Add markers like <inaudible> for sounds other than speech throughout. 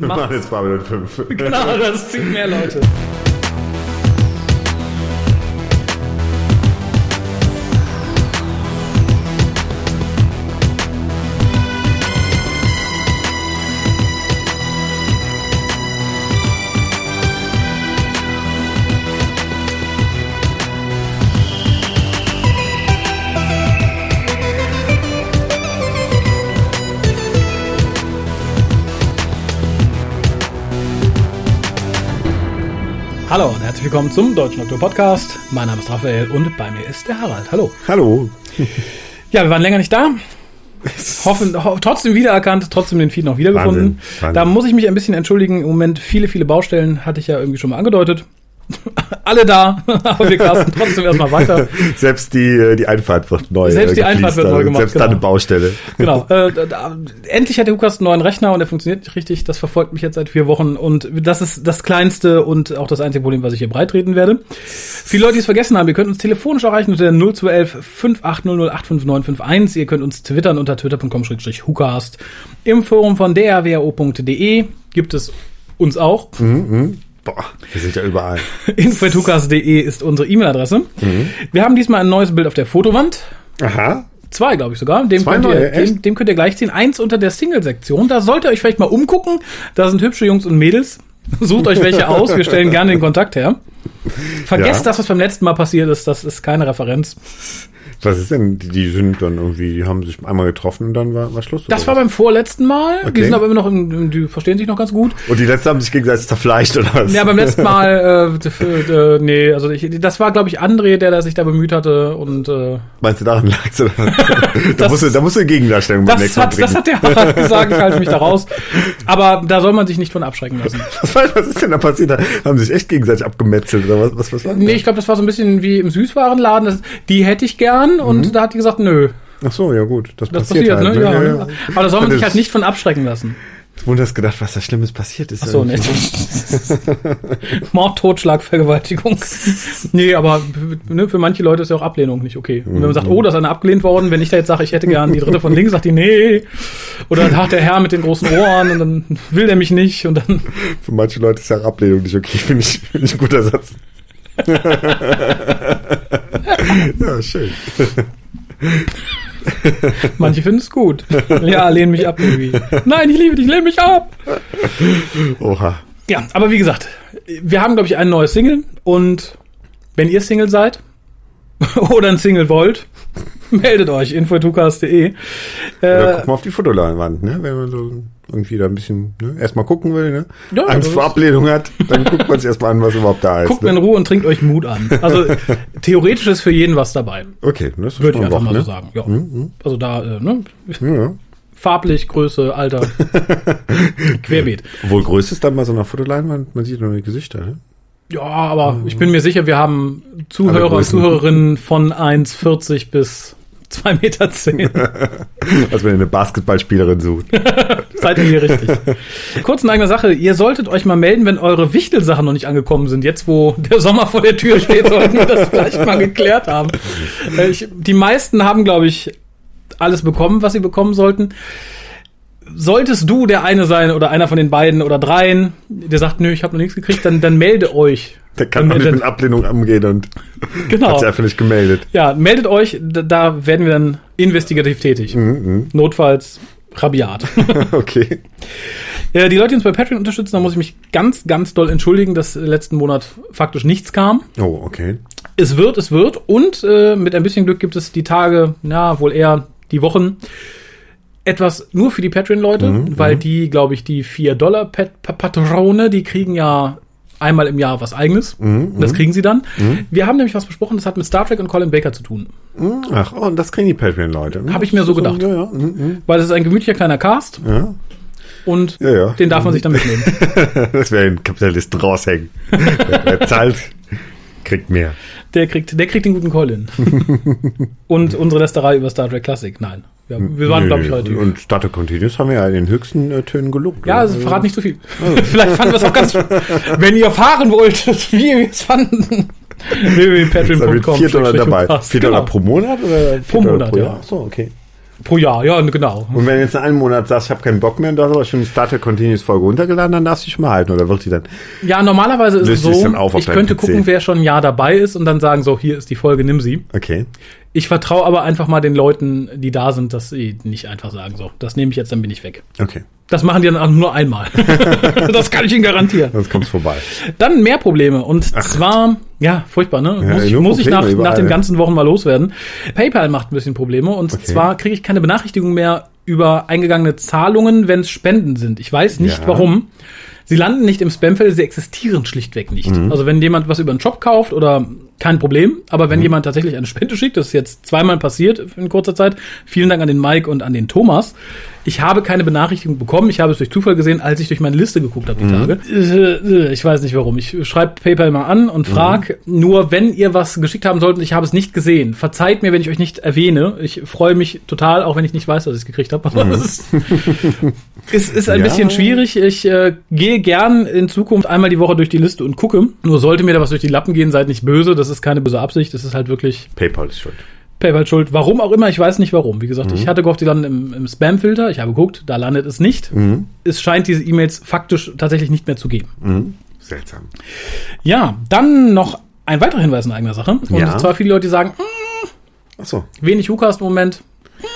Wir machen jetzt Babylon 5. Genau, das zieht mehr Leute. Willkommen zum Deutschen Doktor Podcast. Mein Name ist Raphael und bei mir ist der Harald. Hallo. Hallo. Ja, wir waren länger nicht da. <laughs> Hoffen, ho trotzdem wiedererkannt, trotzdem den Feed noch wiedergefunden. Wahnsinn, Wahnsinn. Da muss ich mich ein bisschen entschuldigen. Im Moment viele, viele Baustellen hatte ich ja irgendwie schon mal angedeutet. <laughs> Alle da, <laughs> aber wir casten trotzdem erstmal weiter. <laughs> Selbst die, äh, die Einfahrt wird neu. Selbst die äh, Einfahrt wird neu also gemacht, Selbst genau. da eine Baustelle. Genau. Äh, da, da, endlich hat der Lukas einen neuen Rechner und er funktioniert nicht richtig. Das verfolgt mich jetzt seit vier Wochen und das ist das kleinste und auch das einzige Problem, was ich hier breitreten werde. Viele Leute, die es vergessen haben, ihr könnt uns telefonisch erreichen unter der 0211 5800 Ihr könnt uns twittern unter twitter.com-hucast. Im Forum von drwo.de gibt es uns auch. Boah, wir sind ja überall. <laughs> info.hucast.de ist unsere E-Mail-Adresse. Wir haben diesmal ein neues Bild auf der Fotowand. Aha. Zwei, glaube ich sogar. Dem Zwei könnt, ihr, neue, echt? dem, dem könnt ihr gleich ziehen. Eins unter der Single-Sektion. Da sollt ihr euch vielleicht mal umgucken. Da sind hübsche Jungs und Mädels. Sucht euch welche <laughs> aus. Wir stellen gerne den Kontakt her. Vergesst Ja. das, was beim letzten Mal passiert ist. Das ist keine Referenz. Was ist denn? Die, die sind dann irgendwie, die haben sich einmal getroffen und dann war, war Schluss. Das war was? beim vorletzten Mal. Die Okay. sind aber immer noch, im, die verstehen sich noch ganz gut. Und die letzten haben sich gegenseitig zerfleischt oder was? Ja, beim <laughs> letzten Mal, äh, äh, nee, also ich, das war, glaube ich, André, der, der sich da bemüht hatte und äh, Meinst du, daran lag's oder? <laughs> da, Das- musst du, da musst du eine Gegendarstellung beim das nächsten Mal hat, das hat der Harald <laughs> gesagt, ich halte mich da raus. Aber da soll man sich nicht von abschrecken lassen. was, ist denn da passiert? Da haben sich echt gegenseitig abgemetzelt oder was? Was, was war Nee, ich glaube, das war so ein bisschen wie im Süßwarenladen. Das, die hätte ich gern und da hat die gesagt, nö, Ach so, ja gut. Das, das passiert, passiert, halt. ne? ne? Ja, Aber da soll man Das- sich halt nicht von abschrecken lassen. Wunders gedacht, was da Schlimmes passiert ist. Ach so, ne. <laughs> Mord, Totschlag, Vergewaltigung. <laughs> nee, aber ne, für manche Leute ist ja auch Ablehnung nicht okay. Und wenn man sagt, oh, da ist eine abgelehnt worden, wenn ich da jetzt sage, ich hätte gern die dritte von links, sagt die, nee. Oder dann hat der Herr mit den großen Ohren und dann will der mich nicht und dann Für manche Leute ist ja Ablehnung nicht okay. Finde ich, finde ich ein guter Satz. <laughs> ja, schön. manche finden es gut. Ja, lehn mich ab irgendwie. Nein, ich liebe dich, lehn mich ab. Oha. Ja, aber wie gesagt, wir haben, glaube ich, ein neues Single und wenn ihr Single seid <laughs> oder ein Single wollt, meldet euch info.tukas.de. Oder Äh, guck mal auf die Fotoleinwand, ne? Wenn man so irgendwie da ein bisschen ne? erstmal gucken will, ne? Ja, Angst vor Ablehnung hat, dann guckt man sich erstmal an, was überhaupt da <laughs> ist. guckt in Ne? Ruhe und trinkt euch Mut an. Also <laughs> theoretisch ist für jeden was dabei. Okay, das ist Würde ich einfach Bock, mal ne? so sagen. Ja. Also da, äh, ne? Ja. <laughs> Farblich, Größe, Alter. Querbeet. Obwohl größtes ist dann mal so eine Fotoleinwand, man sieht nur die Gesichter, ne? Ja, aber ich bin mir sicher, wir haben Zuhörer und. Zuhörerinnen von 1,40 bis 2,10 Meter. Zehn. <laughs> Als wenn ihr eine Basketballspielerin sucht. <laughs> Seid ihr hier richtig. Kurz in eigener Sache, ihr solltet euch mal melden, wenn eure Wichtelsachen noch nicht angekommen sind. Jetzt, wo der Sommer vor der Tür steht, sollten wir das vielleicht mal geklärt haben. Äh, Ich, die meisten haben, glaube ich, alles bekommen, was sie bekommen sollten. Solltest du der eine sein oder einer von den beiden oder dreien, der sagt, nö, ich habe noch nichts gekriegt, dann, dann melde euch. Der kann auch Dann- nicht dann- mit Ablehnung umgehen und Genau. hat sich einfach nicht gemeldet. Ja, meldet euch, da, da werden wir dann investigativ tätig. Mhm, Notfalls rabiat. <laughs> okay. Ja, die Leute, die uns bei Patreon unterstützen, da muss ich mich ganz, ganz doll entschuldigen, dass letzten Monat faktisch nichts kam. Oh, okay. Es wird, es wird. Und äh, mit ein bisschen Glück gibt es die Tage, na, wohl eher die Wochen, etwas nur für die Patreon-Leute, weil die, glaube ich, die 4 Dollar Pat Pa- Patrone, die kriegen ja einmal im Jahr was eigenes. Das kriegen sie dann. Wir haben nämlich was besprochen, das hat mit Star Trek und Colin Baker zu tun. Ach, oh, und das kriegen die Patreon-Leute. ne? Hab ich mir so gedacht. Ja, ja. mhm, Weil es ist ein gemütlicher kleiner Cast ja. und den darf man sich dann mitnehmen. <laughs> Das wäre ein Kapitalisten raushängen. wer, <laughs> wer zahlt, kriegt mehr. Der kriegt, der kriegt den guten Colin. <laughs> und unsere Lästerei über Star Trek Classic. Nein. Ja, wir waren, glaube ich, relativ. Und Starter Continuous haben wir ja in den höchsten äh, Tönen gelobt. Ja, also verrat nicht zu viel. <laughs> Vielleicht fanden wir es auch ganz, wenn ihr erfahren wolltet, <laughs> wie wir es fanden. Da www.patreon.com. 4 Dollar dabei. 4 Dollar Genau. pro Monat oder 4 Pro Monat, ja. Ach so, okay. Pro Jahr, ja, genau. Und wenn du jetzt in einem Monat sagst, ich habe keinen Bock mehr und du hast aber schon die Star Trek Continuous Folge runtergeladen, dann darfst du dich mal halten oder wird die dann? Ja, normalerweise ist es so, auf ich könnte PC? gucken, wer schon ein Jahr dabei ist und dann sagen, so, hier ist die Folge, nimm sie. Okay. Ich vertraue aber einfach mal den Leuten, die da sind, dass sie nicht einfach sagen, so, das nehme ich jetzt, dann bin ich weg. Okay. Das machen die dann auch nur einmal. <laughs> das kann ich Ihnen garantieren. Sonst kommt's vorbei. Dann mehr Probleme. Und zwar, ja, furchtbar, ne? Ja, muss ich, muss ich nach, überall, nach den ganzen Wochen mal loswerden. PayPal macht ein bisschen Probleme. Und Okay. zwar kriege ich keine Benachrichtigung mehr über eingegangene Zahlungen, wenn es Spenden sind. Ich weiß nicht Ja. warum. Sie landen nicht im Spamfeld, sie existieren schlichtweg nicht. Mhm. Also wenn jemand was über einen Shop kauft oder kein Problem, aber Mhm. wenn jemand tatsächlich eine Spende schickt, das ist jetzt zweimal passiert in kurzer Zeit. Vielen Dank an den Mike und an den Thomas. Ich habe keine Benachrichtigung bekommen. Ich habe es durch Zufall gesehen, als ich durch meine Liste geguckt habe die Mhm. Tage. Äh, Ich weiß nicht warum. Ich schreibe PayPal mal an und frag nur, wenn ihr was geschickt haben solltet, ich habe es nicht gesehen. Verzeiht mir, wenn ich euch nicht erwähne. Ich freue mich total, auch wenn ich nicht weiß, dass ich es gekriegt habe. Aber es ist, ist ein Ja. bisschen schwierig. Ich äh, gehe gern in Zukunft einmal die Woche durch die Liste und gucke. Nur sollte mir da was durch die Lappen gehen, seid nicht böse. Das ist keine böse Absicht. Das ist halt wirklich PayPal ist schuld. PayPal schuld. Warum auch immer, ich weiß nicht warum. Wie gesagt, ich hatte gehofft, die landen im, im Spam-Filter. Ich habe geguckt, da landet es nicht. Es scheint diese E-Mails faktisch tatsächlich nicht mehr zu geben. Mhm. Seltsam. Ja, dann noch ein weiterer Hinweis in eigener Sache. Und Ja. zwar viele Leute, die sagen, hm, Ach so. wenig WhoCast im Moment. Hm,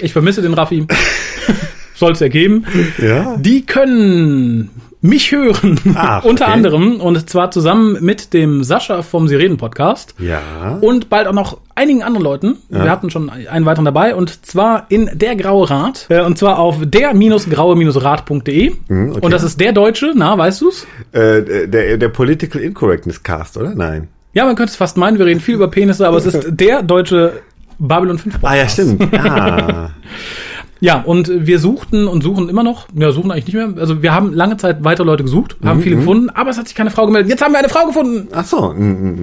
Ich vermisse den Raffi. <laughs> Soll es ergeben. Ja. Die können mich hören. Ach, <laughs> Unter okay. anderem. Und zwar zusammen mit dem Sascha vom Sirenen Podcast. Ja. Und bald auch noch einigen anderen Leuten. Wir hatten schon einen weiteren dabei. Und zwar in der Graue Rat. Äh, Und zwar auf der-graue-rat.de. Mhm, okay. Und das ist der Deutsche. Na, weißt du's? Äh, der, der Political Incorrectness Cast, oder? Nein. Ja, man könnte es fast meinen. Wir reden viel über Penisse, aber es ist <laughs> der deutsche Babylon 5 Podcast. Ah, ja, stimmt. <laughs> Ah. Ja, und wir suchten und suchen immer noch. Ja, suchen eigentlich nicht mehr. Also wir haben lange Zeit weitere Leute gesucht, Mhm, haben viele gefunden, aber es hat sich keine Frau gemeldet. Jetzt haben wir eine Frau gefunden. Ach so,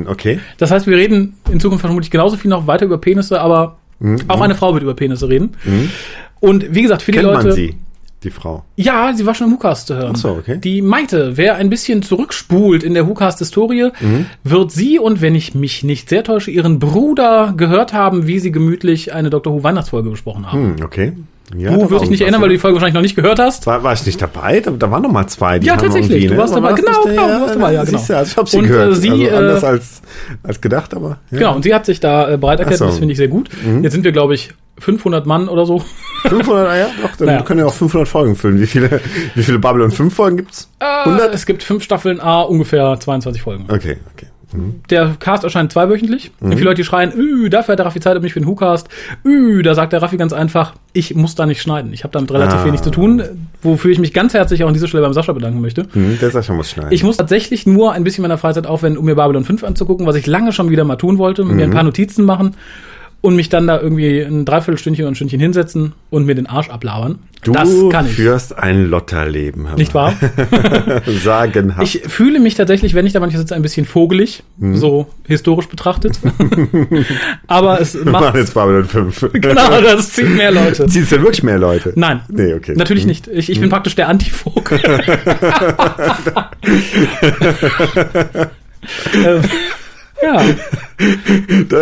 okay. Das heißt, wir reden in Zukunft vermutlich genauso viel noch weiter über Penisse, aber auch eine Frau wird über Penisse reden. Und wie gesagt, für die Mhm, Kennt Leute. man sie, die Frau? Ja, sie war schon im WhoCast zu hören. Ach so, okay. Die Maite, wer ein bisschen zurückspult in der WhoCast-Historie, Mhm. wird sie und wenn ich mich nicht sehr täusche, ihren Bruder gehört haben, wie sie gemütlich eine Dr. Who Weihnachtsfolge besprochen haben. Hm, okay. Ja, du wirst dich nicht erinnern, weil du ja. die Folge wahrscheinlich noch nicht gehört hast. War, war ich nicht dabei? Da, da waren noch mal zwei. Die Ja, tatsächlich. irgendwie, Du warst War dabei. Genau, genau, du warst dabei, ja, genau. du, also ich hab sie Und, äh, gehört. sie, also äh, anders als, als gedacht, aber. Ja. Genau, und sie hat sich da äh, bereit erklärt, so. Mhm. das finde ich sehr gut. Jetzt sind wir, glaube ich, 500 Mann oder so. 500, ah ja, <laughs> doch, dann Naja. können wir auch 500 Folgen füllen. Wie viele, wie viele Babylon 5 Folgen gibt's? Äh, 100? es gibt fünf Staffeln, A, ungefähr 22 Folgen. Okay, okay. Der Cast erscheint zweiwöchentlich. Mhm. Und viele Leute, die schreien, üh, dafür hat der Raffi Zeit, mich für den WhoCast. Üh, da sagt der Raffi ganz einfach, ich muss da nicht schneiden. Ich habe damit relativ Ah. wenig zu tun, wofür ich mich ganz herzlich auch an dieser Stelle beim Sascha bedanken möchte. Hm, der Sascha muss schneiden. Ich muss tatsächlich nur ein bisschen meiner Freizeit aufwenden, um mir Babylon 5 anzugucken, was ich lange schon wieder mal tun wollte, mir ein Mhm. paar Notizen machen und mich dann da irgendwie ein Dreiviertelstündchen oder ein Stündchen hinsetzen und mir den Arsch ablabern. du das kann ich. führst ein Lotterleben. hör Nicht wahr? <laughs> Sagenhaft. Ich fühle mich tatsächlich, wenn ich da manchmal sitze, ein bisschen vogelig, Mhm. so historisch betrachtet. <laughs> Aber es Wir machen macht, jetzt Babylon 5. <laughs> genau, das zieht mehr Leute. Zieht es denn wirklich mehr Leute? Nein. Nee, okay. Natürlich nicht. Ich, ich bin praktisch der Antivogel. Ja, Da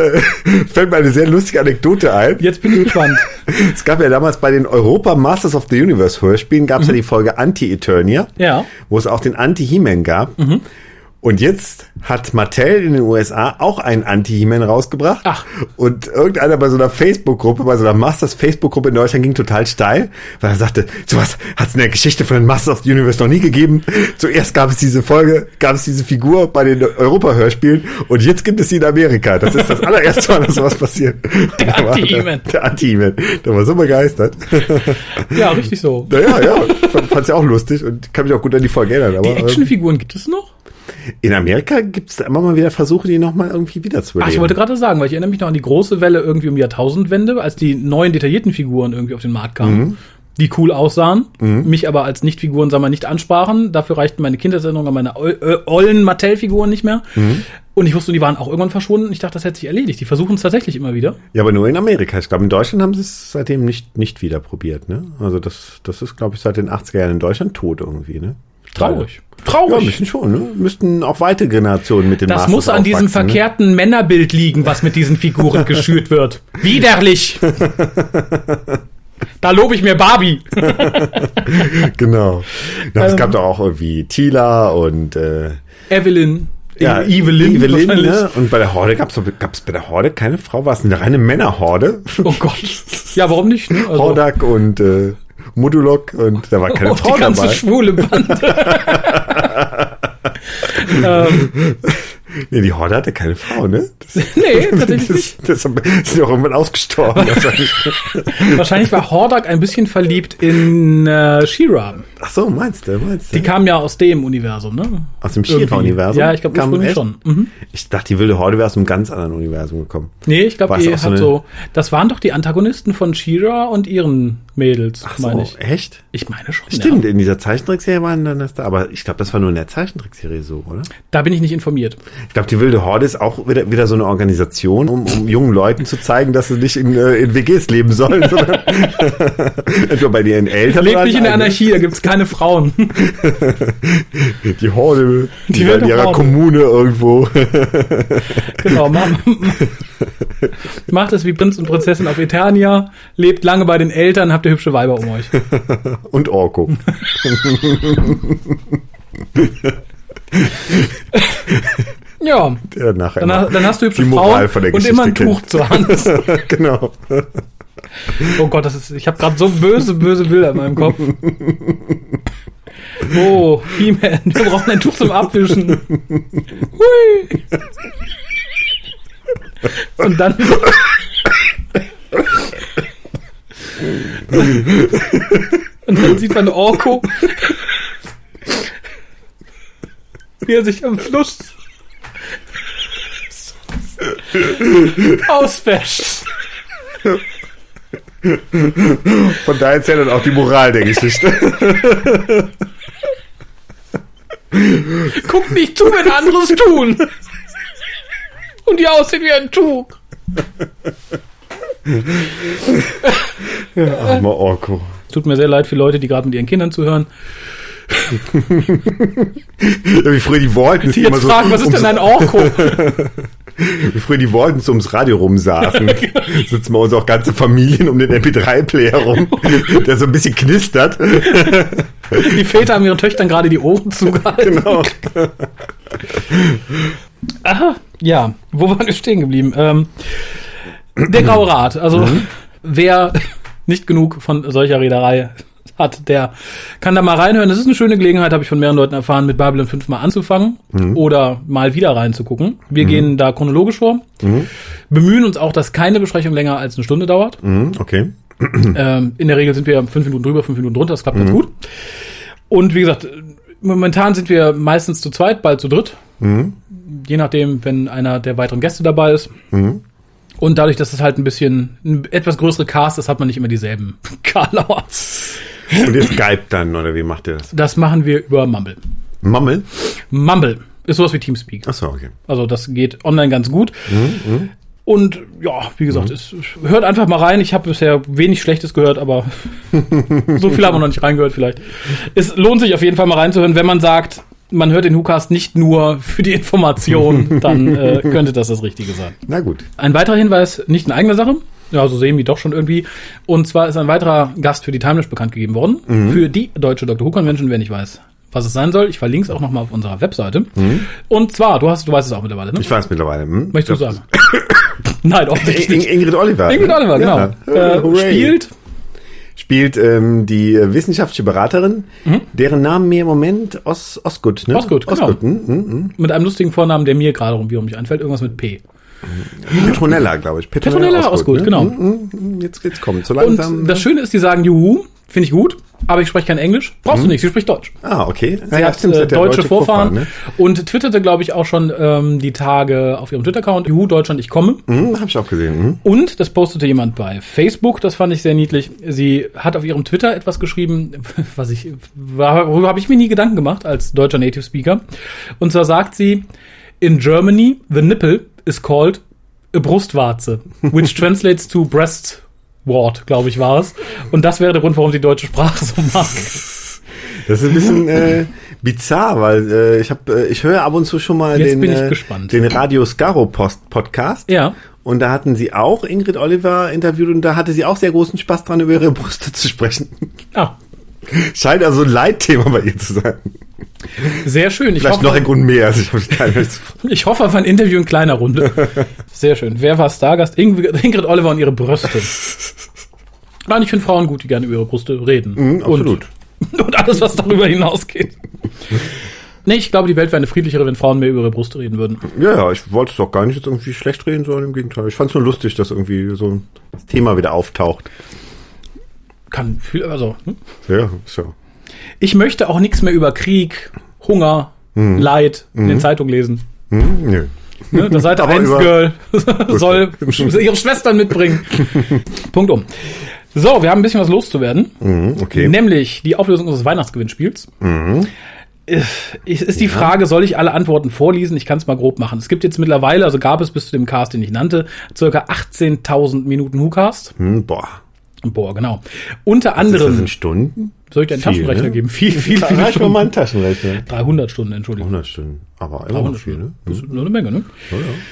fällt mir eine sehr lustige Anekdote ein. jetzt bin ich gespannt. <laughs> Es gab ja damals bei den Europa Masters of the Universe Hörspielen gab es ja die Folge Anti-Eternia, Ja. wo es auch den Anti-He-Man gab. Und jetzt hat Mattel in den USA auch einen Anti-He-Man rausgebracht. Ach. Und irgendeiner bei so einer Facebook-Gruppe, bei so einer Masters Facebook-Gruppe in Deutschland ging total steil, weil er sagte, sowas hat es in der Geschichte von den Masters of the Universe noch nie gegeben. Zuerst gab es diese Folge, gab es diese Figur bei den Europa-Hörspielen und jetzt gibt es sie in Amerika. Das ist das <laughs> allererste Mal, dass sowas passiert. Der Anti-He-Man. Der Anti-He-Man. Der war so begeistert. Ja, richtig so. Naja, ja, fand es ja auch lustig und kann mich auch gut an die Folge erinnern. Aber Die Actionfiguren gibt es noch? In Amerika gibt es immer mal wieder Versuche, die nochmal irgendwie wiederzubeleben. Ach, ich wollte gerade sagen, weil ich erinnere mich noch an die große Welle irgendwie um die Jahrtausendwende, als die neuen detaillierten Figuren irgendwie auf den Markt kamen. Mhm. Die cool aussahen, mich aber als Nicht-Figuren, sagen wir, nicht ansprachen. Dafür reichten meine Kindheitserinnerungen an meine äh, ollen Mattel-Figuren nicht mehr. Mhm. Und ich wusste, die waren auch irgendwann verschwunden. Ich dachte, das hätte sich erledigt. Die versuchen es tatsächlich immer wieder. Ja, aber nur in Amerika. Ich glaube, in Deutschland haben sie es seitdem nicht, nicht wieder probiert. Ne? Also das, das ist, glaube ich, seit den 80er Jahren in Deutschland tot irgendwie. Ne? Traurig. Ja, Traurig. müssen schon, ne? Müssten auch weitere Generationen mit den das Masters muss an diesem ne? verkehrten Männerbild liegen, was mit diesen Figuren <laughs> geschürt wird. Widerlich. Da lobe ich mir Barbie. <laughs> Genau. Ja, es Ähm, gab doch auch irgendwie Tila und äh, Evelyn. ja, Evelyn. Evelyn wahrscheinlich. ne? Und bei der Horde gab's doch gab's bei der Horde keine Frau, war es eine reine Männerhorde? Oh Gott. Ja, warum nicht? Ne? Also, Hordak und äh, Modulok und da war keine oh, Frau die ganze dabei. schwule Bande. <laughs> ähm, Nee, die Horde hatte keine Frau, ne? <laughs> Das, nee, tatsächlich nicht. das, das sind auch irgendwann ausgestorben. <laughs> wahrscheinlich. Wahrscheinlich war Hordak ein bisschen verliebt in äh, She-Ra. Ach so, meinst du, meinst du? Die kam ja aus dem Universum, ne? Aus dem Irgendwie. Shira-Universum? Ja, ich glaube ursprünglich schon. Mhm. Ich dachte, die wilde Horde wäre aus einem ganz anderen Universum gekommen. Nee, ich glaube, die auch so hat eine- so. Das waren doch die Antagonisten von She-Ra und ihren Mädels, Ach so, meine ich. echt? Ich meine schon. Stimmt, Ja. in dieser Zeichentrickserie waren dann das da, aber ich glaube, das war nur in der Zeichentrickserie so, oder? Da bin ich nicht informiert. Ich glaube, die wilde Horde ist auch wieder, wieder so eine Organisation, um, um jungen Leuten zu zeigen, dass sie nicht in, äh, in WGs leben sollen, sondern <laughs> entweder bei ihren Eltern Lebt nicht in der. Anarchie, da gibt's keine Frauen. <laughs> Die Horde, die, Die in ihrer Horde. Kommune irgendwo. <laughs> genau, ma- macht es wie Prinz und Prinzessin auf Eternia, lebt lange bei den Eltern, habt ihr hübsche Weiber um euch. Und Orko. <laughs> Ja, Der nachher dann, dann hast du hübsche Frauen und Geschichte immer ein kennt. Tuch zur Hand. <laughs> genau. Oh Gott, das ist, ich habe gerade so böse, böse Bilder in meinem Kopf. <laughs> Oh, He-Man, wir brauchen ein Tuch zum Abwischen. Hui. Und dann. Und dann sieht man Orko, wie er sich am Fluss auswäscht. Von daher erzählt dann auch die Moral der Geschichte. Guckt nicht zu, wenn anderes tun. Und die aussehen wie ein Tuch. Armer Orko. Tut mir sehr leid für Leute, die gerade mit ihren Kindern zuhören. Wie früher die Waltons Die jetzt fragen, was ist denn ein Orko? <laughs> Wie früher die Waltons ums Radio rumsaßen. genau. Sitzen bei uns auch ganze Familien um den MP3-Player rum, <laughs> der so ein bisschen knistert. Die Väter haben ihren Töchtern gerade die Ohren zugehalten. Genau. Aha, ja. Wo waren wir stehen geblieben? Ähm, der Graue Rat. Also, wer nicht genug von solcher Reederei hat, der kann da mal reinhören. Das ist eine schöne Gelegenheit, habe ich von mehreren Leuten erfahren, mit Babylon 5 mal anzufangen oder mal wieder reinzugucken. Wir gehen da chronologisch vor, bemühen uns auch, dass keine Besprechung länger als eine Stunde dauert. Mhm, okay. <clears throat> Ähm, in der Regel sind wir fünf Minuten drüber, fünf Minuten drunter, das klappt ganz gut. Und wie gesagt, momentan sind wir meistens zu zweit, bald zu dritt. Je nachdem, wenn einer der weiteren Gäste dabei ist. Und dadurch, dass es halt ein bisschen ein etwas größere Cast ist, hat man nicht immer dieselben <laughs> Karlauer. Und ihr Skype dann, oder wie macht ihr das? Das machen wir über Mumble. Mammel? Mumble ist sowas wie Teamspeak. Achso, okay. Also das geht online ganz gut. Und ja, wie gesagt, es, hört einfach mal rein. Ich habe bisher wenig Schlechtes gehört, aber <laughs> so viel haben wir noch nicht reingehört vielleicht. Es lohnt sich auf jeden Fall mal reinzuhören, wenn man sagt, man hört den WhoCast nicht nur für die Information, <laughs> dann äh, könnte das das Richtige sein. Na gut. Ein weiterer Hinweis, nicht in eigener Sache, ja, so sehen wir doch schon irgendwie. Und zwar ist ein weiterer Gast für die Timeless bekannt gegeben worden. Für die deutsche Dr. Who Convention, wer nicht weiß, was es sein soll. Ich verlinke es auch nochmal auf unserer Webseite. Und zwar, du hast, du weißt es auch mittlerweile, ne? Ich weiß mittlerweile. Hm? Möchtest du sagen? <coughs> Nein, offensichtlich In, nicht. Ingrid Oliver. Ingrid Oliver, genau. Ja. Äh, spielt Spielt ähm, die wissenschaftliche Beraterin, deren Namen mir im Moment Os, Osgood, ne? Osgood, genau. Osgood, hm, hm. mit einem lustigen Vornamen, der mir gerade irgendwie um mich einfällt, irgendwas mit P. Petronella, glaube ich. Petronella Osgood, genau. Hm, hm, hm, Jetzt, jetzt kommt so Und langsam. das Schöne ist, die sagen Juhu, finde ich gut, aber ich spreche kein Englisch. Brauchst du nicht, sie spricht Deutsch. ah, okay. Sie ja, hat stimmt, äh, ja deutsche Vorfahren ne? und twitterte, glaube ich, auch schon ähm, die Tage auf ihrem Twitter-Account, Juhu, Deutschland, ich komme. Hm, hab ich auch gesehen. Hm. Und das postete jemand bei Facebook, das fand ich sehr niedlich. Sie hat auf ihrem Twitter etwas geschrieben, <laughs> was ich, worüber habe ich mir nie Gedanken gemacht als deutscher Native Speaker. Und zwar sagt sie, in Germany, the nipple is called a Brustwarze, which translates to breast wart, glaube ich, war es. Und das wäre der Grund, warum sie deutsche Sprache so mag. Das ist ein bisschen äh, bizarr, weil äh, ich habe, äh, ich höre ab und zu schon mal Jetzt den, äh, den Radio Scaro Post Podcast. Ja. Und da hatten sie auch Ingrid Oliver interviewt und da hatte sie auch sehr großen Spaß dran, über ihre Brüste zu sprechen. Ah, Scheint also ein Leitthema bei ihr zu sein. Sehr schön. Ich Vielleicht hoffe, noch ein Grund mehr. Also ich, <laughs> ich hoffe auf ein Interview in kleiner Runde. <laughs> Sehr schön. Wer war Stargast? Ingrid, Ingrid Oliver und ihre Brüste. <laughs> Nein, ich finde Frauen gut, die gerne über ihre Brüste reden. Mhm, absolut. Und, und alles, was darüber hinausgeht. Nee, ich glaube, die Welt wäre eine friedlichere, wenn Frauen mehr über ihre Brüste reden würden. Ja, ja, ich wollte es doch gar nicht jetzt irgendwie schlecht reden, sondern im Gegenteil. Ich fand es nur lustig, dass irgendwie so ein Thema wieder auftaucht. Kann viel, also. hm? Ja, so. Ich möchte auch nichts mehr über Krieg, Hunger, Leid in den Zeitungen lesen. Hm, nö. Ne? Das Seite <laughs> Aber 1 über- Girl <laughs> soll ihre Schwestern mitbringen. <laughs> Punkt um. So, wir haben ein bisschen was loszuwerden. Hm, okay. Nämlich die Auflösung unseres Weihnachtsgewinnspiels. Mhm. Ist die Frage, soll ich alle Antworten vorlesen? Ich kann es mal grob machen. Es gibt jetzt mittlerweile, also gab es bis zu dem Cast, den ich nannte, circa 18.000 Minuten WhoCast. Hm, boah. Boah, genau. Unter Ist das anderem, in Stunden? Soll ich dir einen viel, Taschenrechner ne? geben? Viel, viel, viel Stunden. mal ein Taschenrechner. 300 Stunden, Entschuldigung. 100 Stunden. Aber immer noch 300 viel, ne? Das ist nur eine Menge, ne?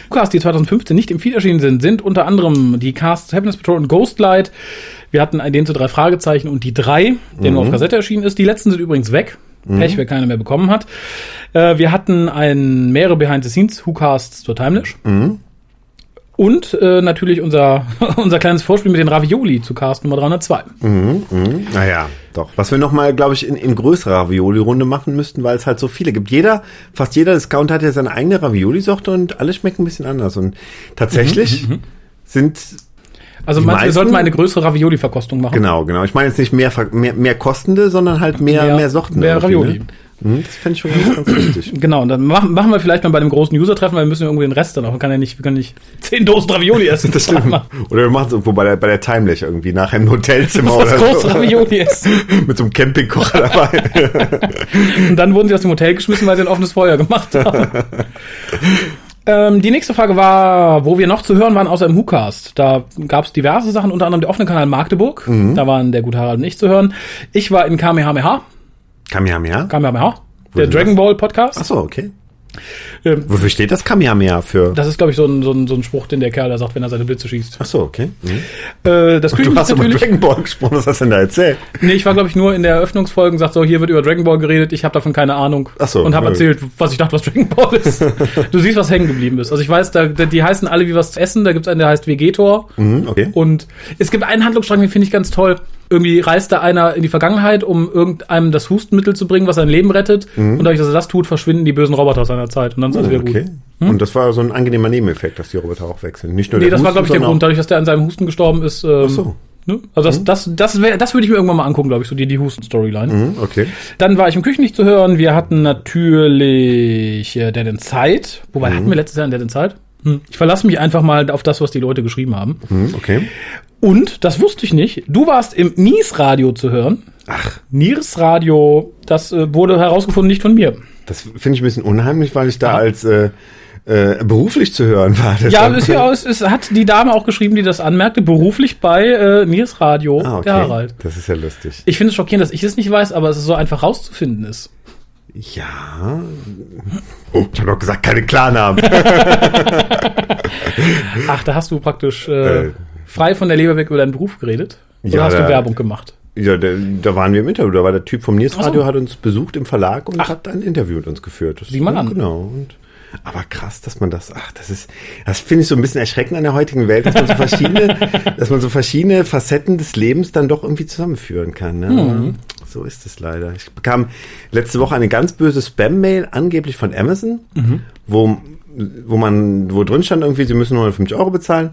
Casts, die 2015 nicht im Feed erschienen sind, sind unter anderem die Casts Happiness Patrol und Ghostlight. Wir hatten den zu drei Fragezeichen und die drei, der Mhm. nur auf Kassette erschienen ist. Die letzten sind übrigens weg. Pech, wer keiner mehr bekommen hat. Äh, wir hatten ein mehrere Behind the Scenes Who-Casts zur Timelash. Mhm. Und äh, natürlich unser, <laughs> unser kleines Vorspiel mit den Ravioli zu Cast Nummer 302. Mhm. Naja, doch. Was wir nochmal, glaube ich, in, in größerer Ravioli-Runde machen müssten, weil es halt so viele gibt. Jeder, fast jeder Discount hat ja seine eigene Ravioli-Sorte und alle schmecken ein bisschen anders. Und tatsächlich sind Also meinst, du, wir meisten- sollten mal eine größere Ravioli-Verkostung machen. Genau, genau. Ich meine jetzt nicht mehr, mehr, mehr kostende, sondern halt mehr, Mehr- mehr, Sorten. mehr Ravioli. Ne? Hm, Das fände ich schon ganz, ganz lustig. <clears throat> Genau, und dann machen, machen wir vielleicht mal bei dem großen User-Treffen, weil wir müssen irgendwie den Rest dann auch. Man kann ja nicht, wir können nicht zehn Dosen Ravioli <laughs> essen. Das stimmt. Oder wir machen es irgendwo bei der, bei der Timelech irgendwie, nachher im Hotelzimmer Das oder große so. Ravioli essen. <laughs> Mit so einem Campingkocher dabei. <laughs> Und dann wurden sie aus dem Hotel geschmissen, weil sie ein offenes Feuer gemacht haben. ähm, die nächste Frage war, wo wir noch zu hören waren, außer im WhoCast. Da gab es diverse Sachen, unter anderem der offene Kanal Magdeburg. Mhm. Da waren der gute Harald und ich zu hören. Ich war in Kamehameha. Kamehameha? Kamehameha. Der Dragon Ball Podcast. Ach so, okay. Ähm, Wofür steht das Kamehameha für? das ist, glaube ich, so ein, so, ein, so ein Spruch, den der Kerl da sagt, wenn er seine Blitze schießt. Ach so, okay. Mhm. Äh, das Du hast aber natürlich. Dragon Ball gesprochen, was hast du denn da erzählt? Nee, ich war, glaube ich, nur in der Eröffnungsfolge und gesagt, so, hier wird über Dragon Ball geredet, ich habe davon keine Ahnung. Ach so, und habe erzählt, was ich dachte, was Dragon Ball ist. <laughs> du siehst, was hängen geblieben ist. Also ich weiß, da, da, die heißen alle wie was zu essen. Da gibt's einen, der heißt Vegetor. Mhm, okay. Und es gibt einen Handlungsstrang, den finde ich ganz toll. Irgendwie reist da einer in die Vergangenheit, um irgendeinem das Hustenmittel zu bringen, was sein Leben rettet. Und dadurch, dass er das tut, verschwinden die bösen Roboter seiner Zeit. Und dann ist alles wieder Mhm. okay. gut. Und das war so ein angenehmer Nebeneffekt, dass die Roboter auch wechseln. Nicht nur Nee, das war, Husten, glaube ich, der Grund, dadurch, dass der an seinem Husten gestorben ist. Ähm, Ach so. Ne? Also das, das, das, wär, das würde ich mir irgendwann mal angucken, glaube ich, so die, die Husten-Storyline. Mhm, okay. Dann war ich im Küchen nicht zu hören. Wir hatten natürlich äh, Dead in Zeit. Wobei hatten wir letztes Jahr in Dead in Zeit? Hm. Ich verlasse mich einfach mal auf das, was die Leute geschrieben haben. Mhm, okay. Und, das wusste ich nicht, du warst im Nies-Radio zu hören. Ach, Nies-Radio, das äh, wurde herausgefunden, nicht von mir. das finde ich ein bisschen unheimlich, weil ich da als äh, äh, beruflich zu hören war. Ja, ist ja aus, es hat die Dame auch geschrieben, die das anmerkte, beruflich bei äh, Nies-Radio, Ah, okay. der Harald. Das ist ja lustig. Ich finde es schockierend, dass ich es nicht weiß, aber es ist so einfach rauszufinden ist. Ja. Oh, ich habe doch gesagt, keine Klarnamen. <laughs> Ach, da hast du praktisch äh, Äh. Frei von der Leber weg über deinen Beruf geredet. Oder Ja, hast du Werbung gemacht? ja, da, da waren wir im Interview. Da war der Typ vom Niers Ach so. Radio, hat uns besucht im Verlag und Ach. hat ein Interview mit uns geführt. Das, Sieh mal an. Genau. Und, aber krass, dass man das, ach, das ist, das finde ich so ein bisschen erschreckend an der heutigen Welt, dass man so verschiedene, <laughs> dass man so verschiedene Facetten des Lebens dann doch irgendwie zusammenführen kann. Ne? Mhm. So ist es leider. Ich bekam letzte Woche eine ganz böse Spam-Mail, angeblich von Amazon, Mhm. wo, wo man, wo drin stand irgendwie, sie müssen 150 Euro bezahlen.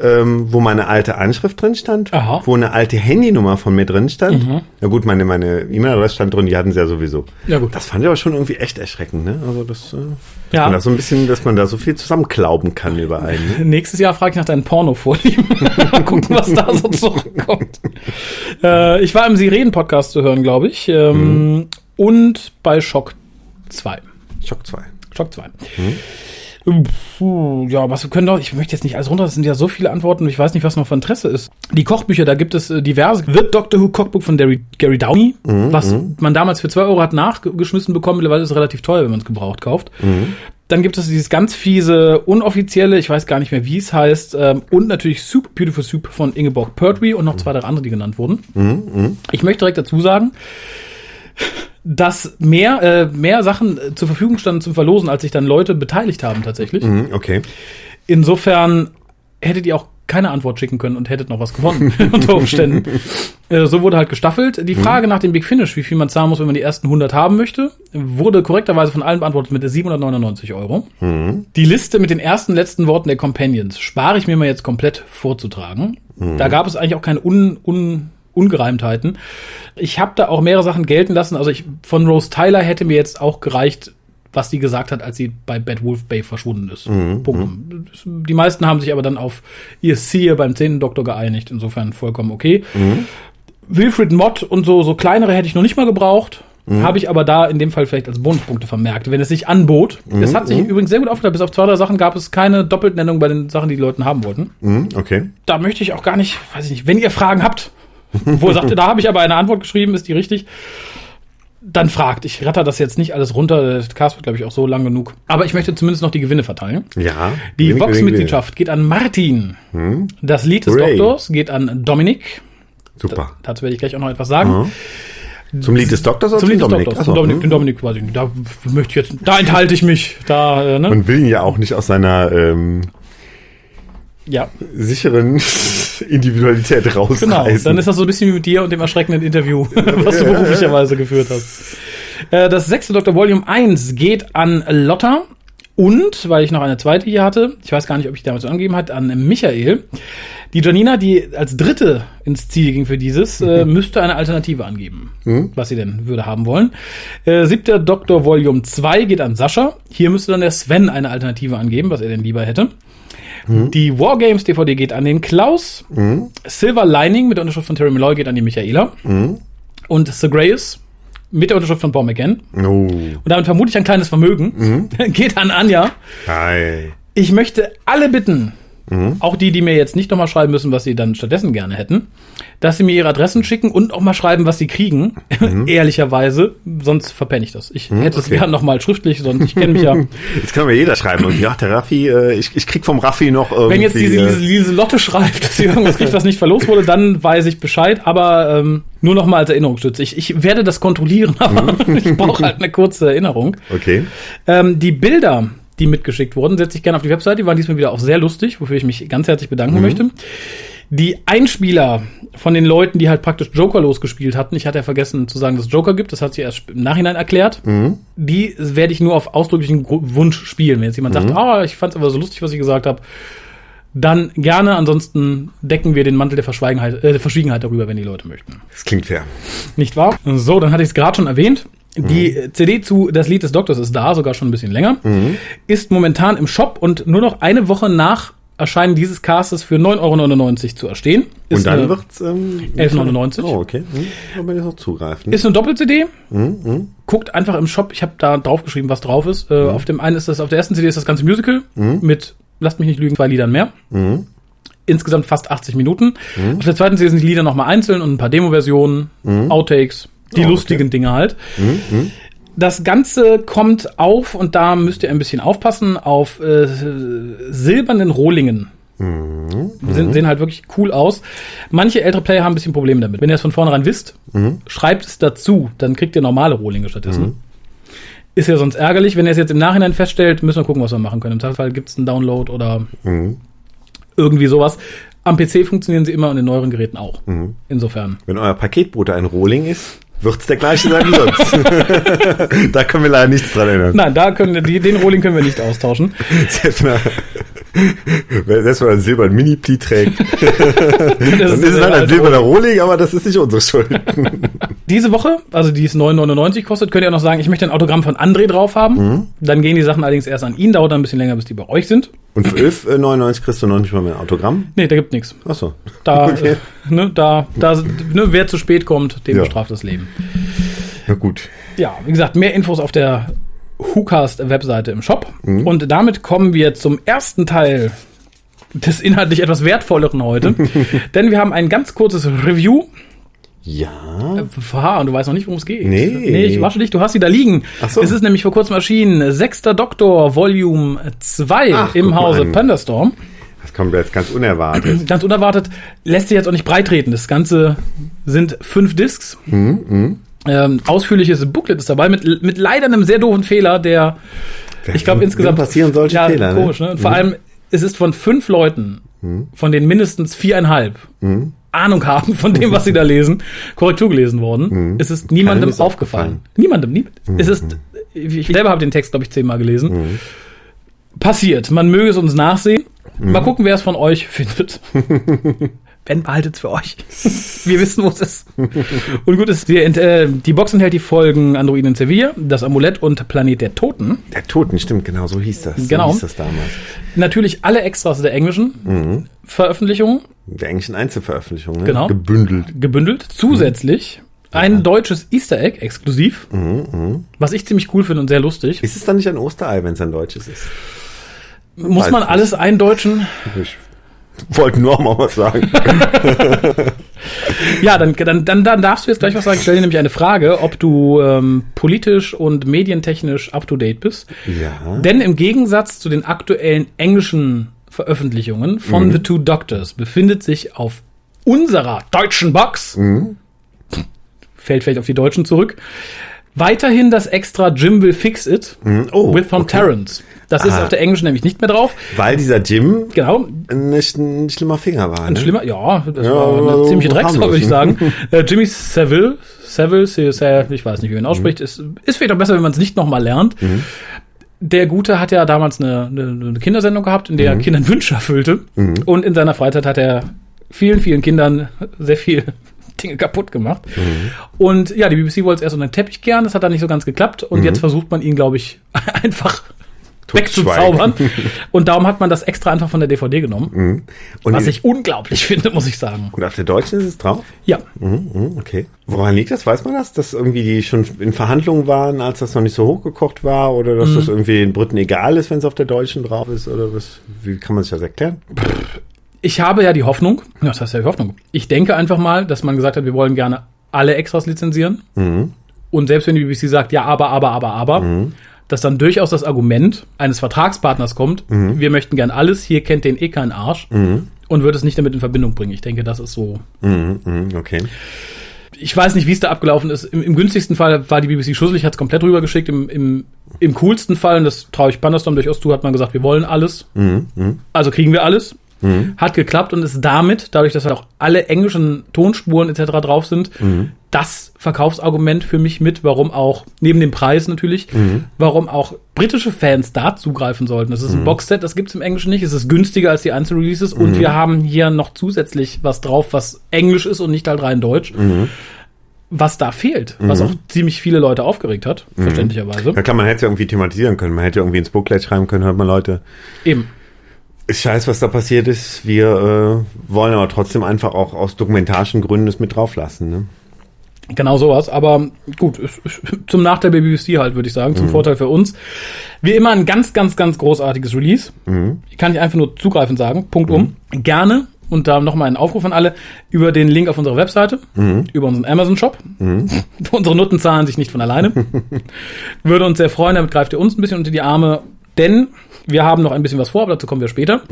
Ähm, wo meine alte Anschrift drin stand, Aha. wo eine alte Handynummer von mir drin stand. Ja gut, meine meine E-Mail-Adresse stand drin, die hatten sie ja sowieso. Ja, gut. Das fand ich aber schon irgendwie echt erschreckend, ne? Also das, äh, Ja. man da so ein bisschen, dass man da so viel zusammenklauben kann über einen. Ne? <laughs> Nächstes Jahr frage ich nach deinen Porno-Vorlieben. <laughs> Mal gucken, was da so zurückkommt. äh, ich war im Sirenen-Podcast zu hören, glaube ich. Ähm, Und bei Schock 2. Schock 2. Schock 2. Puh, ja, was wir können doch, ich möchte jetzt nicht alles runter, das sind ja so viele Antworten, ich weiß nicht, was noch von Interesse ist. Die Kochbücher, da gibt es äh, diverse. The Doctor Who Cookbook von Gary, Gary Downey, was man damals für 2 Euro hat nachgeschmissen bekommen, mittlerweile ist es relativ teuer, wenn man es gebraucht kauft. Dann gibt es dieses ganz fiese, unoffizielle, ich weiß gar nicht mehr, wie es heißt, ähm, und natürlich Soup, Beautiful Soup von Ingeborg Pertwee und noch zwei, drei andere, die genannt wurden. Ich möchte direkt dazu sagen, dass mehr, äh, mehr Sachen äh, zur Verfügung standen zum Verlosen, als sich dann Leute beteiligt haben tatsächlich. Mhm, okay. Insofern hättet ihr auch keine Antwort schicken können und hättet noch was gewonnen <laughs> <laughs> unter Umständen. Äh, so wurde halt gestaffelt. Die Frage nach dem Big Finish, wie viel man zahlen muss, wenn man die ersten 100 haben möchte, wurde korrekterweise von allen beantwortet mit 799 Euro. Die Liste mit den ersten letzten Worten der Companions spare ich mir mal jetzt komplett vorzutragen. Da gab es eigentlich auch keine un, un, Ungereimtheiten. Ich habe da auch mehrere Sachen gelten lassen. Also ich von Rose Tyler hätte mir jetzt auch gereicht, was sie gesagt hat, als sie bei Bad Wolf Bay verschwunden ist. Punkt. Die meisten haben sich aber dann auf ihr Seer beim zehnten Doktor geeinigt. Insofern vollkommen okay. Wilfred Mott und so, so kleinere hätte ich noch nicht mal gebraucht. Habe ich aber da in dem Fall vielleicht als Bonuspunkte vermerkt, wenn es sich anbot. Es hat sich übrigens sehr gut aufgeteilt. Bis auf zwei, drei Sachen gab es keine Doppeltnennung bei den Sachen, die die Leute haben wollten. Mhm, okay. Da möchte ich auch gar nicht, weiß ich nicht, wenn ihr Fragen habt, wo ihr sagt, da habe ich aber eine Antwort geschrieben, ist die richtig? Dann fragt. Ich ratter das jetzt nicht alles runter. Der Cast wird, glaube ich, auch so lang genug. Aber ich möchte zumindest noch die Gewinne verteilen. Ja. Die Vox-Mitgliedschaft geht an Martin. Das Lied des Hooray. Doktors geht an Dominik. Super. Dazu werde ich gleich auch noch etwas sagen. Zum Lied des Doktors oder Zum Lied des Dominik? Doktors. Achso, Zum Dominik, hm. den Dominik weiß ich nicht. Da möchte ich jetzt, da enthalte ich mich. Da, äh, ne? Man will ihn ja auch nicht aus seiner ähm, ja, sicheren Individualität genau. rausreißen. Dann ist das so ein bisschen wie mit dir und dem erschreckenden Interview, <laughs> was du beruflicherweise geführt hast. Äh, Das sechste Dr. Volume 1 geht an Lotta und, weil ich noch eine zweite hier hatte, ich weiß gar nicht, ob ich damals angegeben hat, an Michael. Die Janina, die als dritte ins Ziel ging für dieses, äh, <laughs> müsste eine Alternative angeben, was sie denn würde haben wollen. Äh, siebter Dr. Volume 2 geht an Sascha. Hier müsste dann der Sven eine Alternative angeben, was er denn lieber hätte. Die Wargames DVD geht an den Klaus. Silver Lining mit der Unterschrift von Terry Malloy geht an die Michaela. Und The Greyes mit der Unterschrift von Paul McGann. Oh. Und damit vermute ich ein kleines Vermögen. <laughs> geht an Anja. Hi. Ich möchte alle bitten, auch die, die mir jetzt nicht nochmal schreiben müssen, was sie dann stattdessen gerne hätten, dass sie mir ihre Adressen schicken und auch mal schreiben, was sie kriegen. <laughs> Ehrlicherweise, sonst verpenne ich das. Ich hätte es okay. gern nochmal schriftlich, sonst ich kenne mich ja. <laughs> Jetzt kann mir jeder schreiben. Und ja, der Raffi, äh, ich, ich krieg vom Raffi noch irgendwie. Wenn jetzt diese, äh, diese, diese Lotte schreibt, <laughs> dass sie irgendwas kriegt, was nicht verlost wurde, dann weiß ich Bescheid. Aber ähm, nur noch mal als Erinnerungsstütze. Ich, ich werde das kontrollieren, aber ich brauche halt eine kurze Erinnerung. Okay. Ähm, die Bilder, die mitgeschickt wurden, setze ich gerne auf die Webseite. Die waren diesmal wieder auch sehr lustig, wofür ich mich ganz herzlich bedanken möchte. Die Einspieler von den Leuten, die halt praktisch Joker losgespielt hatten, ich hatte ja vergessen zu sagen, dass es Joker gibt, das hat sie erst im Nachhinein erklärt. Die werde ich nur auf ausdrücklichen Wunsch spielen. Wenn jetzt jemand sagt, ah, ich fand es aber so lustig, was ich gesagt habe, dann gerne. Ansonsten decken wir den Mantel der Verschweigenheit, äh, der Verschwiegenheit darüber, wenn die Leute möchten. Das klingt fair. Nicht wahr? So, dann hatte ich es gerade schon erwähnt. Die CD zu Das Lied des Doktors ist da, sogar schon ein bisschen länger. Ist momentan im Shop und nur noch eine Woche nach Erscheinen dieses Castes für 9,99 Euro zu erstehen. Ist Und dann wird's ähm, 11,99. Oh, okay. Hm, kann man jetzt noch zugreifen. Ist eine Doppel-CD. Guckt einfach im Shop. Ich habe da draufgeschrieben, was drauf ist. Äh, Auf dem einen ist das, auf der ersten CD ist das ganze Musical mit, lasst mich nicht lügen, zwei Liedern mehr. Insgesamt fast 80 Minuten. Auf der zweiten CD sind die Lieder nochmal einzeln und ein paar Demo-Versionen, Outtakes, die Oh, okay. lustigen Dinge halt. Das Ganze kommt auf, und da müsst ihr ein bisschen aufpassen, auf äh, silbernen Rohlingen. Sind, sehen halt wirklich cool aus. Manche ältere Player haben ein bisschen Probleme damit. Wenn ihr es von vornherein wisst, schreibt es dazu, dann kriegt ihr normale Rohlinge stattdessen. Ist ja sonst ärgerlich. Wenn ihr es jetzt im Nachhinein feststellt, müssen wir gucken, was wir machen können. Im Zweifelsfall gibt es einen Download oder irgendwie sowas. Am PC funktionieren sie immer und in neueren Geräten auch. Insofern. Wenn euer Paketbote ein Rohling ist, wird's der gleiche sein wie sonst. <laughs> da können wir leider nichts dran ändern. Nein, da können die, den Rohling können wir nicht austauschen. <laughs> Selbst wenn er einen silbernen Mini-Pli trägt, <laughs> Das dann ist es halt ein alte silberner Rohling, aber das ist nicht unsere Schuld. <laughs> Diese Woche, also die es 9,99 kostet, könnt ihr auch noch sagen, ich möchte ein Autogramm von André drauf haben. Dann gehen die Sachen allerdings erst an ihn, dauert dann ein bisschen länger, bis die bei euch sind. Und für 11,99 kriegst du noch nicht mal mehr ein Autogramm? Nee, da gibt nichts. Achso. Da, <laughs> Okay. äh, ne, da, da, ne, wer zu spät kommt, dem Ja. bestraft das Leben. Na gut. Ja, wie gesagt, mehr Infos auf der WhoCast-Webseite im Shop. Und damit kommen wir zum ersten Teil des inhaltlich etwas wertvolleren heute. <laughs> Denn wir haben ein ganz kurzes Review. Ja. Aha, und du weißt noch nicht, worum es geht. Nee. Nee, ich wasche dich, du hast sie da liegen. Ach so. Es ist nämlich vor kurzem erschienen. Sechster Doktor, Volume 2 Ach, im Hause an. Pandastorm. Das kommt jetzt ganz unerwartet. <clears throat> Ganz unerwartet, lässt sich jetzt auch nicht breitreten. Das Ganze sind fünf Discs. Mhm, Ähm, ausführliches Booklet ist dabei, mit, mit leider einem sehr doofen Fehler, der, ich glaube, insgesamt. passieren solche ja, Fehler, ne? Komisch, ne? Und vor allem, es ist von fünf Leuten, von denen mindestens viereinhalb Ahnung haben von dem, was sie da lesen, Korrektur gelesen worden. Es ist niemandem ist aufgefallen. Niemandem, nie, Es ist, ich selber habe den Text, glaube ich, zehnmal gelesen. Passiert. Man möge es uns nachsehen. Mal gucken, wer es von euch <laughs> findet. <laughs> Wenn, behaltet's für euch. <laughs> Wir wissen, wo es ist. Und gut ist, wir, ent- äh, die Box enthält die Folgen Androiden in Sevilla, das Amulett und Planet der Toten. Der Toten, stimmt, genau, so hieß das. Genau. So hieß das damals. Natürlich alle Extras der englischen Veröffentlichungen Der englischen Einzelveröffentlichung, ne? Genau. Gebündelt. gebündelt. Zusätzlich ein deutsches Easter Egg exklusiv, was ich ziemlich cool finde und sehr lustig. Ist es dann nicht ein Osterei, wenn es ein deutsches ist? Muss weiß man nicht. alles eindeutschen? Ich wollte nur mal was sagen. <laughs> Ja, dann, dann, dann, dann darfst du jetzt gleich was sagen. Ich stelle dir nämlich eine Frage, ob du ähm, politisch und medientechnisch up to date bist. ja. Denn im Gegensatz zu den aktuellen englischen Veröffentlichungen von The Two Doctors befindet sich auf unserer deutschen Box, fällt vielleicht auf die Deutschen zurück, weiterhin das extra Jim Will Fix It Oh, with Tom okay. Terrence. Das ist Aha. auf der englischen nämlich nicht mehr drauf. Weil dieser Jim Genau, nicht ein schlimmer Finger war. ein Ne? schlimmer, ja, das Ja, war eine aber ziemliche Drecksau, würde ich sagen. <laughs> Äh, Jimmy Savile, Savile, Se- ich weiß nicht, wie man ihn ausspricht, Mhm. ist, ist vielleicht auch besser, wenn man es nicht nochmal lernt. Der Gute hat ja damals eine, eine, eine Kindersendung gehabt, in der Mhm. er Kindern <laughs> Wünsche erfüllte. Und in seiner Freizeit hat er vielen, vielen Kindern sehr viel <laughs> Dinge kaputt gemacht. Mhm. Und ja, die BBC wollte es erst unter den Teppich kehren, das hat dann nicht so ganz geklappt. Und Mhm. jetzt versucht man ihn, glaube ich, einfach. Wegzuzaubern. <laughs> Und darum hat man das extra einfach von der DVD genommen. Und, Was ich unglaublich <laughs> finde, muss ich sagen. und auf der deutschen ist es drauf? Ja, Mhm, mhm, okay. Woran liegt das? Weiß man das? Dass irgendwie die schon in Verhandlungen waren, als das noch nicht so hochgekocht war? Oder dass Mhm. das irgendwie den Briten egal ist, wenn es auf der deutschen drauf ist? Oder was? Wie kann man sich das erklären? ich habe ja die Hoffnung, das heißt ja die Hoffnung. Ich denke einfach mal, dass man gesagt hat, wir wollen gerne alle Extras lizenzieren. Und selbst wenn die BBC sagt, ja, aber, aber, aber, aber, dass dann durchaus das Argument eines Vertragspartners kommt, wir möchten gern alles, hier kennt den eh keinen Arsch und wird es nicht damit in Verbindung bringen. Ich denke, das ist so. Mhm, mhm, okay. Ich weiß nicht, wie es da abgelaufen ist. Im, im günstigsten Fall war die BBC schusselig, hat es komplett rübergeschickt. Im, im, Im coolsten Fall, und das traue ich Pandastorm durchaus zu, hat man gesagt, wir wollen alles. Also kriegen wir alles. Hat geklappt und ist damit, dadurch, dass halt auch alle englischen Tonspuren etc. drauf sind, das Verkaufsargument für mich mit, warum auch, neben dem Preis natürlich, warum auch britische Fans da zugreifen sollten. Das ist ein Boxset, das gibt's im Englischen nicht. Es ist günstiger als die Einzelreleases und wir haben hier noch zusätzlich was drauf, was Englisch ist und nicht halt rein Deutsch. Was da fehlt, was auch ziemlich viele Leute aufgeregt hat, verständlicherweise. Ja klar, man hätte es ja irgendwie thematisieren können. Man hätte irgendwie ins Booklet schreiben können, hört mal Leute, Eben. ist scheiß, was da passiert ist. Wir äh, wollen aber trotzdem einfach auch aus dokumentarischen Gründen es mit drauf lassen. Ne? Genau sowas, aber gut, zum Nachteil der BBC halt, würde ich sagen, zum Vorteil für uns. Wie immer ein ganz, ganz, ganz großartiges Release. Ich kann ich einfach nur zugreifend sagen, Punkt um. Gerne, und da nochmal ein Aufruf an alle, über den Link auf unserer Webseite, über unseren Amazon-Shop. <laughs> Unsere Nutten zahlen sich nicht von alleine. <laughs> Würde uns sehr freuen, damit greift ihr uns ein bisschen unter die Arme, denn wir haben noch ein bisschen was vor, aber dazu kommen wir später.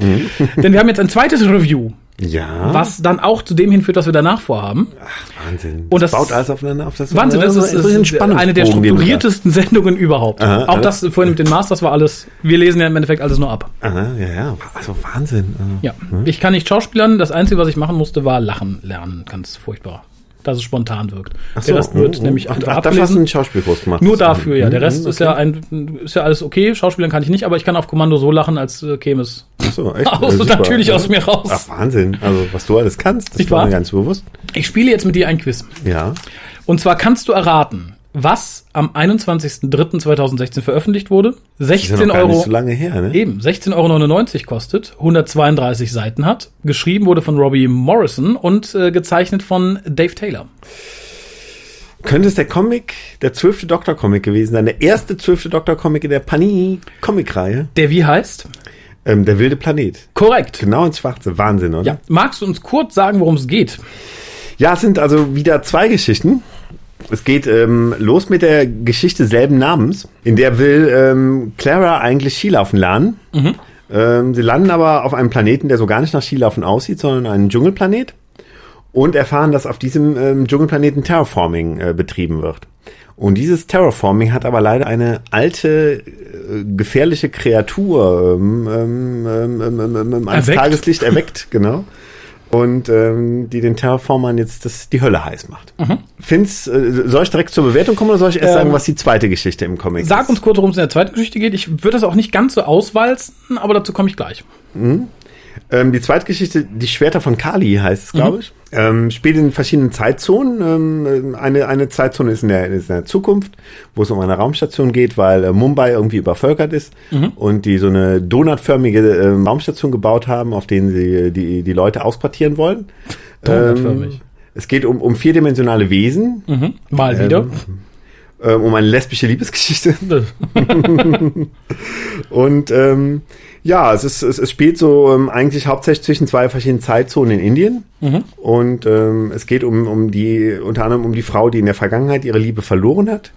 denn wir haben jetzt ein zweites Review, Ja. was dann auch zu dem hinführt, was wir danach vorhaben. Wahnsinn. Und das- baut alles aufeinander auf das Wahnsinn, das ist, ist eine der strukturiertesten <laughs> Sendungen überhaupt. Aha, auch das vorhin mit den Masters war alles, wir lesen ja im Endeffekt alles nur ab. Aha, ja, ja. Also Wahnsinn. Ja, ich kann nicht schauspielern, das Einzige, was ich machen musste, war lachen lernen, ganz furchtbar. Dass es spontan wirkt. Ach der Rest wird oh, oh. nämlich Ach, ach, dafür hast du einen Schauspielkurs gemacht. Nur dafür, ja. Der Mhm, Rest ist ja ein, ist ja alles okay. Schauspielern kann ich nicht, aber ich kann auf Kommando so lachen, als äh, käme es Ach so, echt? aus, <laughs> Ja, super. natürlich aus mir raus. Ach, Wahnsinn. Also, was du alles kannst, das Nicht war wahr? mir ganz bewusst. Ich spiele jetzt mit dir ein Quiz. Ja. Und zwar kannst du erraten, was am 21.03.2016 veröffentlicht wurde. Ist ja 16 noch gar Euro. so lange her, ne? Eben, 16,99 Euro kostet, 132 Seiten hat, geschrieben wurde von Robbie Morrison und äh, gezeichnet von Dave Taylor. Könnte es der Comic, der zwölfte Doktor-Comic gewesen sein, der erste zwölfte Doktor-Comic in der Panini-Comic-Reihe? Der wie heißt? Ähm, der wilde Planet. Korrekt. Genau ins Schwarze. Wahnsinn, oder? Ja. Magst du uns kurz sagen, worum es geht? Ja, es sind also wieder zwei Geschichten. Es geht ähm, los mit der Geschichte selben Namens. In der will ähm, Clara eigentlich Skilaufen lernen. Ähm, sie landen aber auf einem Planeten, der so gar nicht nach Skilaufen aussieht, sondern einen Dschungelplanet. Und erfahren, dass auf diesem ähm, Dschungelplaneten Terraforming äh, betrieben wird. Und dieses Terraforming hat aber leider eine alte, äh, gefährliche Kreatur ähm, ähm, ähm, ähm, ähm, ähm, ans Erweckt. Tageslicht erweckt, <laughs> genau. Und ähm, die den Terraformern jetzt das, die Hölle heiß macht. Find's, äh, soll ich direkt zur Bewertung kommen oder soll ich erst Ähm, sagen, was die zweite Geschichte im Comic Sag ist? uns kurz, worum es in der zweiten Geschichte geht. Ich würde das auch nicht ganz so auswalzen, aber dazu komme ich gleich. Ähm, die zweite Geschichte, die Schwerter von Kali heißt es, glaube ich. Ähm, spielt in verschiedenen Zeitzonen. Ähm, eine, eine Zeitzone ist in, der, ist in der Zukunft, wo es um eine Raumstation geht, weil äh, Mumbai irgendwie übervölkert ist und die so eine donutförmige ähm, Raumstation gebaut haben, auf denen sie äh, die, die Leute auspartieren wollen. Donutförmig. Ähm, es geht um, um vierdimensionale Wesen, Mhm. Mal wieder. ähm, um eine lesbische Liebesgeschichte. <laughs> <laughs> Und ähm, ja, es, ist, es, es spielt so ähm, eigentlich hauptsächlich zwischen zwei verschiedenen Zeitzonen in Indien. Und ähm, es geht um, um die, unter anderem um die Frau, die in der Vergangenheit ihre Liebe verloren hat,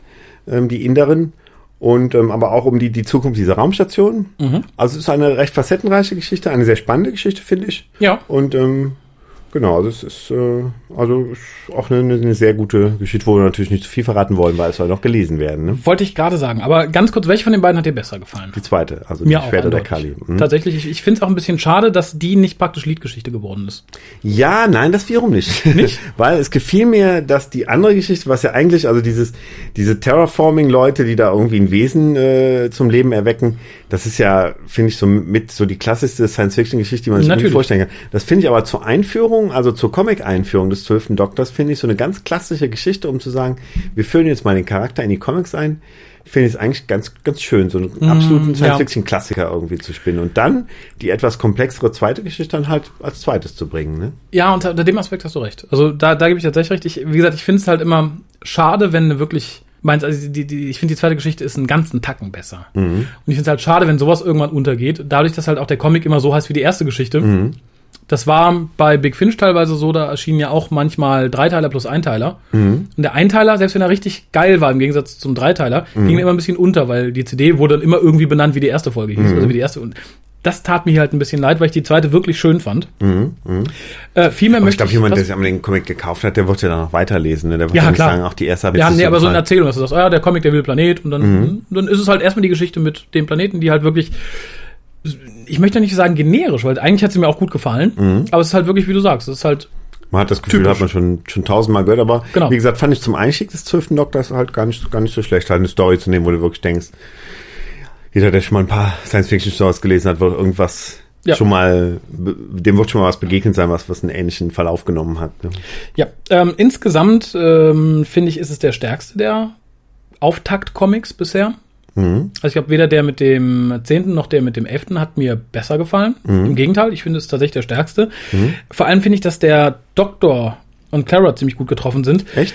ähm, die Inderin. Und ähm, aber auch um die, die Zukunft dieser Raumstation. Also es ist eine recht facettenreiche Geschichte, eine sehr spannende Geschichte, finde ich. Ja. Und ähm, genau, also es ist äh, also auch eine, eine sehr gute Geschichte, wo wir natürlich nicht zu viel verraten wollen, weil es soll noch gelesen werden. Ne? Wollte ich gerade sagen. Aber ganz kurz, welche von den beiden hat dir besser gefallen? Die zweite, also Mir die Schwerter der. Kali. Mhm. Tatsächlich, ich, ich finde es auch ein bisschen schade, dass die nicht praktisch Liedgeschichte geworden ist. Ja, nein, das wiederum nicht. Nicht? <laughs> Weil es gefiel mir, dass die andere Geschichte, was ja eigentlich, also dieses, diese Terraforming-Leute, die da irgendwie ein Wesen äh, zum Leben erwecken, das ist ja, finde ich, so mit so die klassischste Science-Fiction-Geschichte, die man sich vorstellen kann. Das finde ich aber zur Einführung, also zur Comic-Einführung des zwölften Doktors, finde ich so eine ganz klassische Geschichte, um zu sagen, wir führen jetzt mal den Charakter in die Comics ein. Ich finde es eigentlich ganz, ganz schön, so einen absoluten Mm, ja. Science-Fiction-Klassiker irgendwie zu spinnen. Und dann die etwas komplexere zweite Geschichte dann halt als zweites zu bringen, ne? Ja, unter, unter dem Aspekt hast du recht. Also da, da gebe ich tatsächlich recht. Ich, wie gesagt, ich finde es halt immer schade, wenn eine wirklich meinst, also die, die, ich finde die zweite Geschichte ist einen ganzen Tacken besser. Mhm. Und ich finde es halt schade, wenn sowas irgendwann untergeht. Dadurch, dass halt auch der Comic immer so heißt wie die erste Geschichte. Mhm. Das war bei Big Finch teilweise so, da erschienen ja auch manchmal Dreiteiler plus Einteiler. Mhm. Und der Einteiler, selbst wenn er richtig geil war, im Gegensatz zum Dreiteiler, Mhm. ging immer ein bisschen unter, weil die CD wurde dann immer irgendwie benannt, wie die erste Folge hieß. Mhm. Also wie die erste. Und das tat mir halt ein bisschen leid, weil ich die zweite wirklich schön fand. Äh, viel mehr Mhm, Aber ich möchte glaube, jemand, der sich den Comic gekauft hat, der wird ja dann noch weiterlesen. Ne? Der wird Ja, ja, nicht klar. sagen, auch die erste habe Ja, jetzt nee, aber so eine. Erzählung, dass du sagst, oh ja, der Comic, der will Planet und dann, Mhm. dann ist es halt erstmal die Geschichte mit dem Planeten, die halt wirklich, ich möchte nicht sagen generisch, weil eigentlich hat sie mir auch gut gefallen, Mhm. aber es ist halt wirklich, wie du sagst, es ist halt, Man hat das Gefühl, Typisch. hat man schon, schon tausendmal gehört, aber Genau. wie gesagt, fand ich zum Einstieg des zwölften Doktors halt gar nicht, gar nicht so schlecht, halt eine Story zu nehmen, wo du wirklich denkst, jeder, der schon mal ein paar Science-Fiction-Stories gelesen hat, wird irgendwas Ja. schon mal, dem wird schon mal was begegnet sein, was, was einen ähnlichen Verlauf genommen hat. Ne? ja, ähm, insgesamt ähm, finde ich, ist es der stärkste der Auftakt-Comics bisher. Mhm. Also ich glaube, weder der mit dem zehnten noch der mit dem elften hat mir besser gefallen. Mhm. Im Gegenteil, ich finde es tatsächlich der stärkste. Vor allem finde ich, dass der Doktor und Clara ziemlich gut getroffen sind. Echt?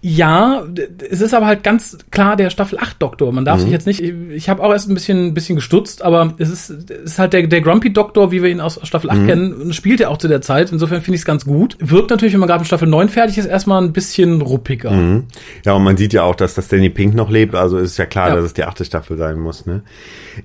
Ja, es ist aber halt ganz klar der Staffel 8 Doktor. Man darf sich jetzt nicht, ich, ich habe auch erst ein bisschen, ein bisschen gestutzt, aber es ist, es ist halt der, der Grumpy Doktor, wie wir ihn aus Staffel 8 kennen, und spielt er auch zu der Zeit. Insofern finde ich es ganz gut. Wirkt natürlich, wenn man gerade mit Staffel 9 fertig ist, erstmal ein bisschen ruppiger. Mhm. Ja, und man sieht ja auch, dass das Danny Pink noch lebt, also ist ja klar, Ja. dass es die achte Staffel sein muss. Ne?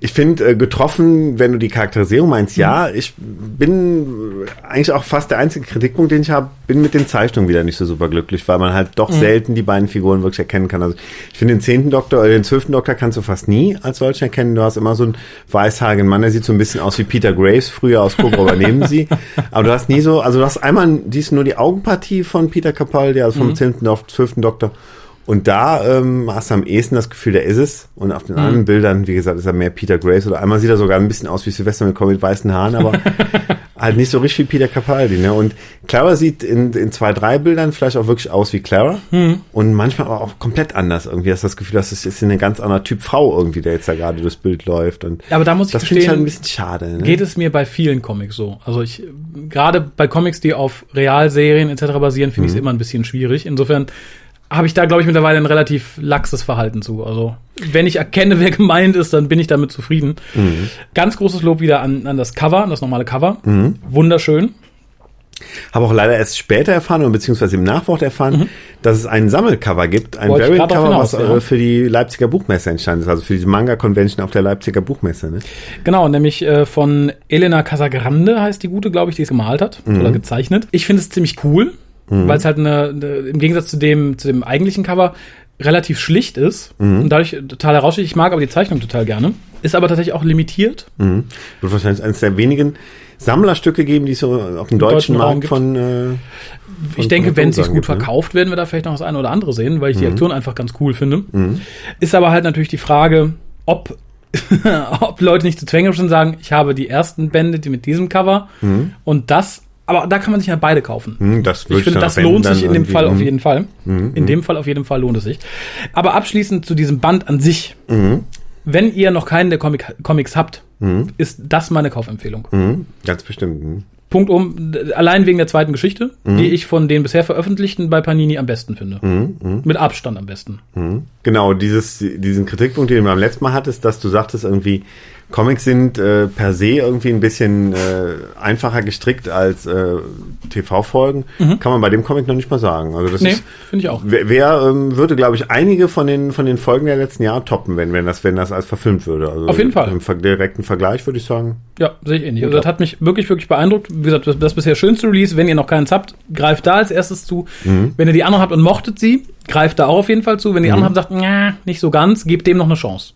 Ich finde, äh, getroffen, wenn du die Charakterisierung meinst, ja, Mhm. ich bin eigentlich auch fast der einzige Kritikpunkt, den ich habe, bin mit den Zeichnungen wieder nicht so super glücklich, weil man halt doch Mhm. selten die beiden Figuren wirklich erkennen kann. Also ich finde den zehnten Doktor, äh, den zwölften Doktor kannst du fast nie als solchen erkennen. Du hast immer so einen weißhaarigen Mann, der sieht so ein bisschen aus wie Peter Graves, früher aus Cobra übernehmen sie. Aber du hast nie so, also du hast einmal, dies nur die Augenpartie von Peter Capaldi, also vom zehnten auf zwölften Doktor. Und da ähm, hast du am ehesten das Gefühl, der ist es. Und auf den anderen Bildern, wie gesagt, ist er mehr Peter Grace. Oder einmal sieht er sogar ein bisschen aus wie Sylvester McCoy mit weißen Haaren, aber <laughs> halt nicht so richtig wie Peter Capaldi. Ne? Und Clara sieht in, in zwei, drei Bildern vielleicht auch wirklich aus wie Clara. Und manchmal aber auch komplett anders. Irgendwie hast du das Gefühl, dass es ist ein ganz anderer Typ Frau irgendwie, der jetzt da gerade durchs Bild läuft. Und Aber da muss ich das finde ich halt ein bisschen schade. Ne? geht es mir bei vielen Comics so. Also ich, gerade bei Comics, die auf Realserien etc. basieren, finde ich es immer ein bisschen schwierig. Insofern habe ich da, glaube ich, mittlerweile ein relativ laxes Verhalten zu. Also, wenn ich erkenne, <laughs> wer gemeint ist, dann bin ich damit zufrieden. Mhm. Ganz großes Lob wieder an, an das Cover, an das normale Cover. Wunderschön. Habe auch leider erst später erfahren, oder beziehungsweise im Nachwort erfahren, dass es ein Sammelcover gibt, ein Mhm. Variant-Cover, was hinaus, äh, für die Leipziger Buchmesse entstanden ist, also für diese Manga-Convention auf der Leipziger Buchmesse. Ne? Genau, nämlich äh, von Elena Casagrande heißt die gute, glaube ich, die es gemalt hat oder gezeichnet. Ich finde es ziemlich cool, weil es halt eine, eine, im Gegensatz zu dem, zu dem eigentlichen Cover relativ schlicht ist und dadurch total heraussticht. Ich mag aber die Zeichnung total gerne. Ist aber tatsächlich auch limitiert. Mhm. Wird wahrscheinlich eines der wenigen Sammlerstücke geben, die es so auf dem deutschen deutschen Markt gibt. von. Äh, Ich von- denke, von wenn es sich gut gibt, ne? verkauft, werden wir da vielleicht noch das eine oder andere sehen, weil ich die Aktion einfach ganz cool finde. Ist aber halt natürlich die Frage, ob, <laughs> ob Leute nicht zu zwängerisch sind sagen, ich habe die ersten Bände die mit diesem Cover und das, aber da kann man sich ja beide kaufen. Hm, das würde Ich finde, das lohnt sich in dem Fall auf hm. jeden Fall. In dem Fall auf jeden Fall lohnt es sich. Aber abschließend zu diesem Band an sich. Wenn ihr noch keinen der Comic Comics habt, ist das meine Kaufempfehlung. Hm, ganz bestimmt. Punkt um, allein wegen der zweiten Geschichte, die ich von den bisher veröffentlichten bei Panini am besten finde. Mit Abstand am besten. Genau, dieses, diesen Kritikpunkt, den du beim letzten Mal hattest, dass du sagtest, irgendwie Comics sind äh, per se irgendwie ein bisschen äh, einfacher gestrickt als äh, TV-Folgen, kann man bei dem Comic noch nicht mal sagen. Also das Nee, finde ich auch. wer, wer ähm, würde, glaube ich, einige von den von den Folgen der letzten Jahre toppen, wenn wenn das wenn das als verfilmt würde. Also Auf jeden Fall. Im ver- direkten Vergleich würde ich sagen. Ja, sehe ich ähnlich. Also das hat mich wirklich, wirklich beeindruckt. Wie gesagt, das, das bisher schönste Release. Wenn ihr noch keins habt, greift da als erstes zu. Wenn ihr die anderen habt und mochtet sie, greift da auch auf jeden Fall zu. Wenn die anderen habt und sagt, "Nja, nicht so ganz, gebt dem noch eine Chance.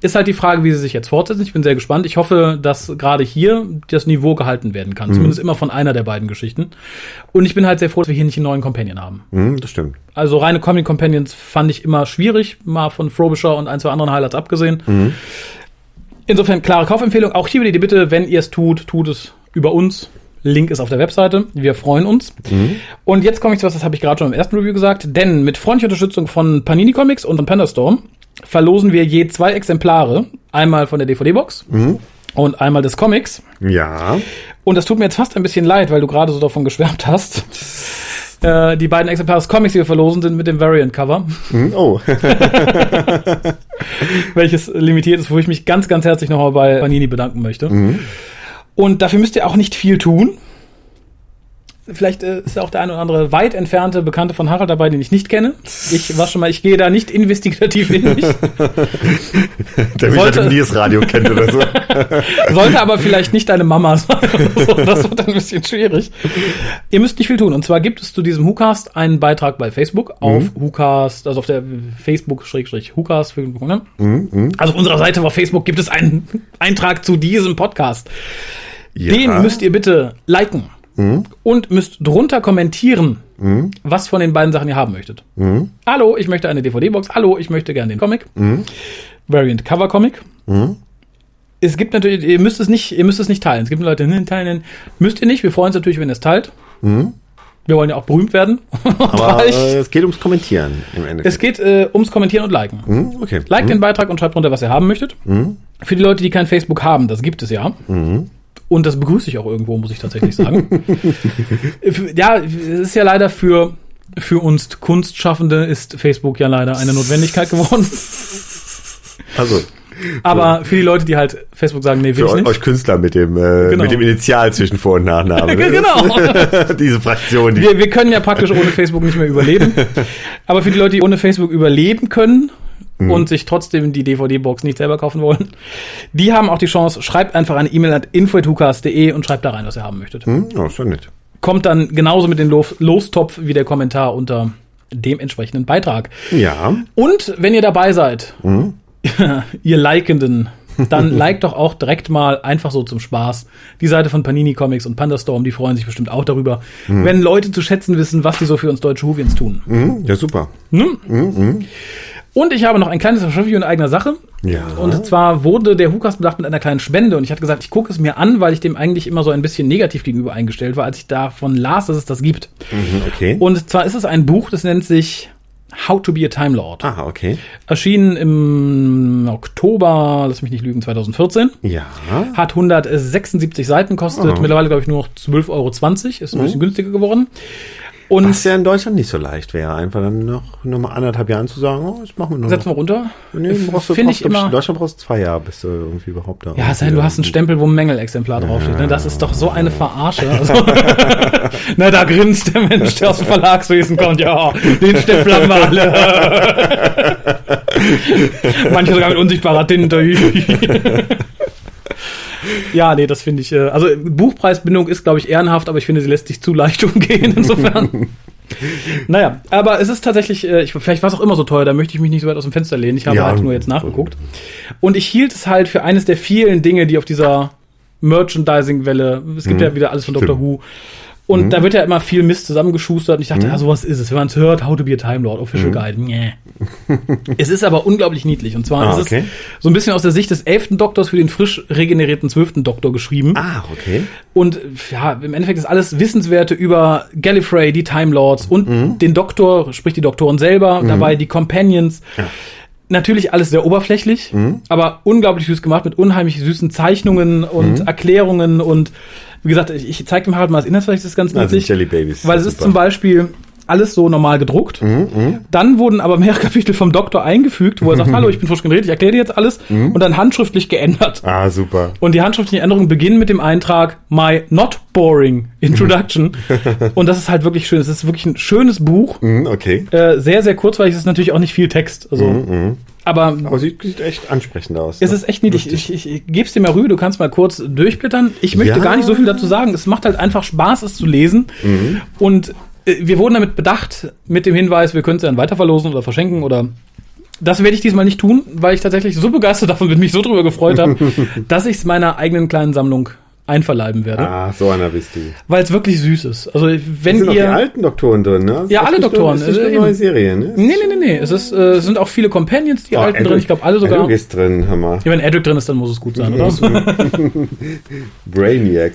Ist halt die Frage, wie sie sich jetzt fortsetzen. Ich bin sehr gespannt. Ich hoffe, dass gerade hier das Niveau gehalten werden kann. Zumindest immer von einer der beiden Geschichten. Und ich bin halt sehr froh, dass wir hier nicht einen neuen Companion haben. Hm, das stimmt. Also reine Comic Companions fand ich immer schwierig, mal von Frobisher und ein, zwei anderen Highlights abgesehen. Insofern klare Kaufempfehlung. Auch hier wieder die Bitte, wenn ihr es tut, tut es über uns. Link ist auf der Webseite. Wir freuen uns. Und jetzt komme ich zu was, das habe ich gerade schon im ersten Review gesagt. Denn mit freundlicher Unterstützung von Panini Comics und von Pandastorm verlosen wir je zwei Exemplare. Einmal von der DVD-Box und einmal des Comics. Ja. Und das tut mir jetzt fast ein bisschen leid, weil du gerade so davon geschwärmt hast. Äh, die beiden Exemplare des Comics, die wir verlosen, sind mit dem Variant-Cover, Hm, oh. <laughs> welches limitiert ist, wo ich mich ganz, ganz herzlich nochmal bei Panini bedanken möchte. Und dafür müsst ihr auch nicht viel tun. Vielleicht äh, ist auch der eine oder andere weit entfernte Bekannte von Harald dabei, den ich nicht kenne. Ich war schon mal, ich gehe da nicht investigativ in mich. <laughs> Der mich Sollte- halt im Nies-Radio kennt oder so. <laughs> Sollte aber vielleicht nicht deine Mama sein. so. Das wird dann ein bisschen schwierig. Ihr müsst nicht viel tun. Und zwar gibt es zu diesem WhoCast einen Beitrag bei Facebook auf WhoCast, also auf der Facebook-WhoCast. Ne? Also auf unserer Seite auf Facebook gibt es einen Eintrag zu diesem Podcast. Ja. Den müsst ihr bitte liken und müsst drunter kommentieren, was von den beiden Sachen ihr haben möchtet. Hallo, ich möchte eine DVD-Box. Hallo, ich möchte gerne den Comic. Variant Cover Comic. Es gibt natürlich, ihr müsst es nicht, ihr müsst es nicht teilen. Es gibt Leute, ne, teilen. Müsst ihr nicht. Wir freuen uns natürlich, wenn ihr es teilt. Wir wollen ja auch berühmt werden. <laughs> Aber äh, es geht ums Kommentieren im Endeffekt. es geht äh, ums Kommentieren und Liken. Hm, okay. Like den Beitrag und schreibt drunter, was ihr haben möchtet. Für die Leute, die kein Facebook haben, das gibt es ja. Und das begrüße ich auch irgendwo, muss ich tatsächlich sagen. <laughs> Ja, es ist ja leider für, für uns Kunstschaffende ist Facebook ja leider eine Notwendigkeit geworden. Also, Aber für die Leute, die halt Facebook sagen, nee, will für ich nicht. euch Künstler mit dem, äh, Genau. mit dem Initial zwischen Vor- und Nachname. ne? genau. <laughs> Diese Fraktion, die Wir, wir können ja praktisch ohne Facebook nicht mehr überleben. <laughs> Aber für die Leute, die ohne Facebook überleben können und sich trotzdem die DVD-Box nicht selber kaufen wollen, die haben auch die Chance, schreibt einfach eine E-Mail an info.hukas.de und schreibt da rein, was ihr haben möchtet. Hm, oh, ist doch nett. Kommt dann genauso mit dem Lo Lostopf wie der Kommentar unter dem entsprechenden Beitrag. Ja. Und wenn ihr dabei seid, <laughs> ihr Likenden, dann <laughs> liked doch auch direkt mal einfach so zum Spaß die Seite von Panini Comics und Pandastorm, die freuen sich bestimmt auch darüber, wenn Leute zu schätzen wissen, was die so für uns deutsche Huvians tun. Hm, ja, super. Und ich habe noch ein kleines Review in eigener Sache. Ja. Und zwar wurde der Hukas bedacht mit einer kleinen Spende und ich hatte gesagt, ich gucke es mir an, weil ich dem eigentlich immer so ein bisschen negativ gegenüber eingestellt war, als ich davon las, dass es das gibt. Mhm, okay. Und zwar ist es ein Buch, das nennt sich How to be a Time Lord. ah, okay. Erschienen im Oktober, lass mich nicht lügen, 2014. Ja. Hat 176 Seiten, kostet Oh. mittlerweile, glaube ich, nur noch 12,20 Euro. Ist ein bisschen günstiger geworden. Und Was ja in Deutschland nicht so leicht wäre, einfach dann noch, noch mal anderthalb Jahren zu sagen, oh, das machen wir noch. wir runter. Nee, brauchst du, Finde brauchst, ich immer. In Deutschland brauchst du zwei Jahre, bis du irgendwie überhaupt da. Ja, sein, du hast einen Stempel, wo ein Mängelexemplar draufsteht. Ne? Das ist doch so eine Verarsche. <laughs> Also, <laughs> na, da grinst der Mensch, der aus dem Verlagswesen kommt. Ja, den Stempel haben wir alle. <laughs> Manche sogar mit unsichtbarer Tinte. Ja, nee, das finde ich. Äh, also Buchpreisbindung ist, glaube ich, ehrenhaft, aber ich finde, sie lässt sich zu leicht <laughs> umgehen. Insofern. <laughs> naja, aber es ist tatsächlich, äh, ich, vielleicht war es auch immer so teuer, da möchte ich mich nicht so weit aus dem Fenster lehnen. Ich habe Ja. halt nur jetzt nachgeguckt. Und ich hielt es halt für eines der vielen Dinge, die auf dieser Merchandising-Welle, es gibt ja wieder alles von Doctor Mhm. Stimmt. Mhm. Und da wird ja immer viel Mist zusammengeschustert. Und ich dachte, ja, sowas ist es. Wenn man es hört, How to be a Time Lord, Official Guide. Nee. <laughs> es ist aber unglaublich niedlich. Und zwar Mhm. Ah, ist okay. es so ein bisschen aus der Sicht des elften Doktors für den frisch regenerierten zwölften Doktor geschrieben. Ah, okay. Und ja, im Endeffekt ist alles Wissenswerte über Gallifrey, die Time Lords und Mhm. den Doktor, sprich die Doktoren selber, dabei die Companions. Natürlich alles sehr oberflächlich, Mhm. aber unglaublich süß gemacht mit unheimlich süßen Zeichnungen Mhm. und Erklärungen und wie gesagt, ich, ich zeige dem Harald mal das Inhaltsverzeichnis, das ist ganz Also niedlich. Jelly Babies. Weil es ist zum Beispiel alles so normal gedruckt. Mhm, Dann wurden aber mehrere <laughs> Kapitel vom Doktor eingefügt, wo er sagt, <laughs> hallo, ich bin frisch generiert, ich erkläre dir jetzt alles Mhm. und dann handschriftlich geändert. Ah, super. Und die handschriftlichen Änderungen beginnen mit dem Eintrag My Not Boring Introduction. <laughs> und das ist halt wirklich schön. Es ist wirklich ein schönes Buch. Mhm, okay. Äh, sehr, sehr kurzweilig. Es ist natürlich auch nicht viel Text. Also, Mhm, aber Aber sieht, sieht echt ansprechend aus. es ist echt niedlich. Ich, ich, ich gebe es dir mal rüber. Du kannst mal kurz durchblättern. Ich möchte Ja. gar nicht so viel dazu sagen. Es macht halt einfach Spaß, es zu lesen. Mhm. Und äh, wir wurden damit bedacht, mit dem Hinweis, wir können es dann weiterverlosen oder verschenken oder das werde ich diesmal nicht tun, weil ich tatsächlich so begeistert <laughs> davon bin, mich so drüber gefreut habe, <laughs> dass ich es meiner eigenen kleinen Sammlung einverleiben werde. Ah, so einer bist du. Weil es wirklich süß ist. Also Sind wenn noch die ihr. alten Doktoren drin, ne? Ja, alle Das ist nicht Doktoren. Nur, das ist Also eine neue. Serie, ne? Nee, nee, nee, nee. Es, ist, äh, sind auch viele Companions, die Oh, alten drin. Edric- Ich glaube alle sogar. Edric ist drin, hör mal. Ja, wenn Edric drin ist, dann muss es gut sein, oder? <laughs> Brainiac.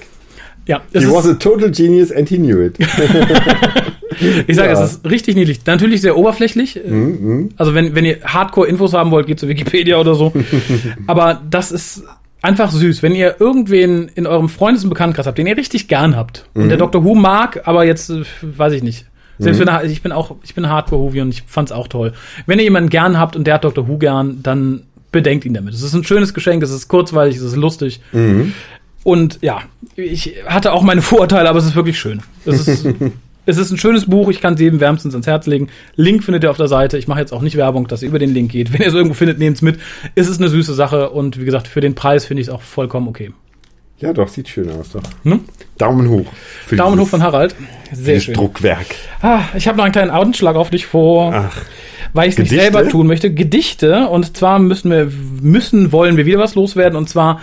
ja, es He was ist, a total genius and he knew it. <laughs> ich sage, ja. es ist richtig niedlich. Natürlich sehr oberflächlich. Mhm, Also wenn, wenn ihr Hardcore-Infos haben wollt, geht zu Wikipedia oder so. <laughs> Aber das ist einfach süß. Wenn ihr irgendwen in eurem Freundes- und Bekanntenkreis habt, den ihr richtig gern habt und Mhm. der Dr. Who mag, aber jetzt, äh, weiß ich nicht. Selbst wenn er, ich bin auch, ich bin Hardcore-Whovi und ich fand's auch toll. Wenn ihr jemanden gern habt und der hat Dr. Who gern, dann bedenkt ihn damit. Es ist ein schönes Geschenk, es ist kurzweilig, es ist lustig. Mhm. Und ja, ich hatte auch meine Vorurteile, aber es ist wirklich schön. Es ist, <laughs> es ist ein schönes Buch, ich kann es jedem wärmstens ans Herz legen. Link findet ihr auf der Seite. Ich mache jetzt auch nicht Werbung, dass ihr über den Link geht. <laughs> Wenn ihr es irgendwo findet, nehmt es mit. Es ist eine süße Sache und wie gesagt, für den Preis finde ich es auch vollkommen okay. Ja, doch, sieht schön aus, doch. Hm? Daumen hoch. Daumen hoch von Harald. Sehr schön. Druckwerk. Ah, ich habe noch einen kleinen Augenschlag auf dich vor, Ach, weil ich es nicht selber tun möchte. Gedichte und zwar müssen wir, müssen, wollen wir wieder was loswerden und zwar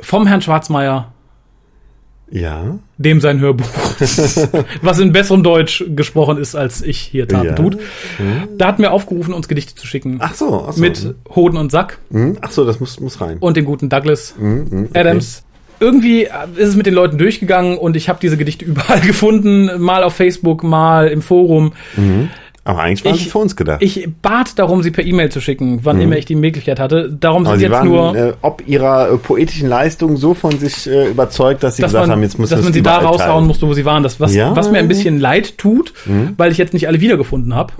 vom Herrn Schwarzmeier ja. dem sein Hörbuch, <laughs> was in besserem Deutsch gesprochen ist, als ich hier Taten Ja. tut. Da hat mir aufgerufen, uns Gedichte zu schicken. Ach so, ach so. mit Hoden und Sack Hm? Ach so, das muss, muss rein. und den guten Douglas Hm, hm, okay. Adams. Irgendwie ist es mit den Leuten durchgegangen und ich habe diese Gedichte überall <laughs> gefunden, mal auf Facebook, mal im Forum. Aber eigentlich waren Ich- sie für uns gedacht. Ich bat darum, sie per E-Mail zu schicken, wann immer ich die Möglichkeit hatte. Darum Mhm. Aber sind sie jetzt waren nur, äh, ob ihrer äh, poetischen Leistung so von sich äh, überzeugt, dass sie dass gesagt man, haben, jetzt müssen dass wir man es sie da raushauen musste, wo sie waren. Das, was, Ja. Mhm. was mir ein bisschen leid tut, weil ich jetzt nicht alle wiedergefunden habe.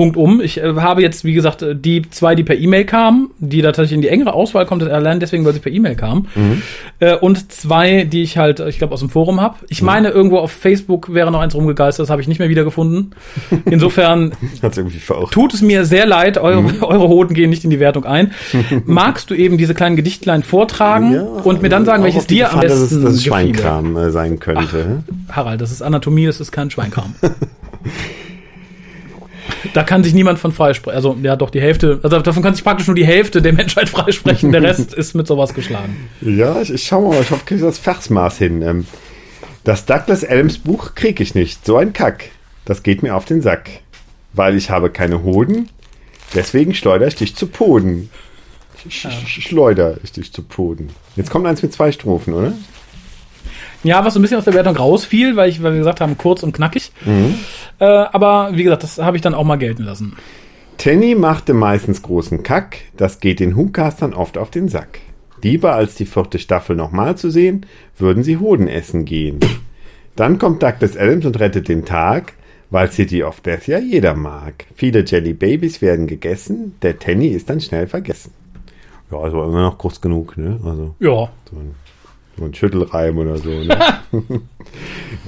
Punkt um. Ich äh, habe jetzt, wie gesagt, äh, die zwei, die per E-Mail kamen, die da tatsächlich in die engere Auswahl kommt, allein deswegen, weil sie per E-Mail kamen. Mhm. Äh, und zwei, die ich halt, äh, ich glaube, aus dem Forum habe. Ich meine, irgendwo auf Facebook wäre noch eins rumgegeistert, das habe ich nicht mehr wiedergefunden. <laughs> Insofern tut es mir sehr leid, eure, <laughs> eure Hoden gehen nicht in die Wertung ein. <laughs> Magst du eben diese kleinen Gedichtlein vortragen und mir dann sagen, welches dir am Gefahr, dass besten es, dass es? Schweinkram äh, sein könnte. Harald, das ist Anatomie, das ist kein Schweinkram. Da kann sich niemand von freisprechen. Also, ja, doch, die Hälfte, also davon kann sich praktisch nur die Hälfte der Menschheit freisprechen. Der Rest ist mit sowas geschlagen. Ja, ich, ich schau mal, ich hoffe, ich kriege das Versmaß hin. Ähm, das Douglas Adams Buch krieg ich nicht. So ein Kack. Das geht mir auf den Sack. Weil ich habe keine Hoden, deswegen schleudere ich dich zu Poden. Sch sch Schleuder ich dich zu Poden. Jetzt kommt eins mit zwei Strophen, oder? Ja, was so ein bisschen aus der Wertung rausfiel, weil, ich, weil wir gesagt haben, kurz und knackig. Äh, aber wie gesagt, das habe ich dann auch mal gelten lassen. Tenny machte meistens großen Kack, das geht den Hukastern oft auf den Sack. Lieber als die vierte Staffel nochmal zu sehen, würden sie Hoden essen gehen. Dann kommt Douglas Adams und rettet den Tag, weil City of Death ja jeder mag. Viele Jelly Babies werden gegessen, der Tenny ist dann schnell vergessen. Ja, also immer noch kurz genug, ne? Also Ja. so ein, so ein Schüttelreim oder so. Ne? <laughs>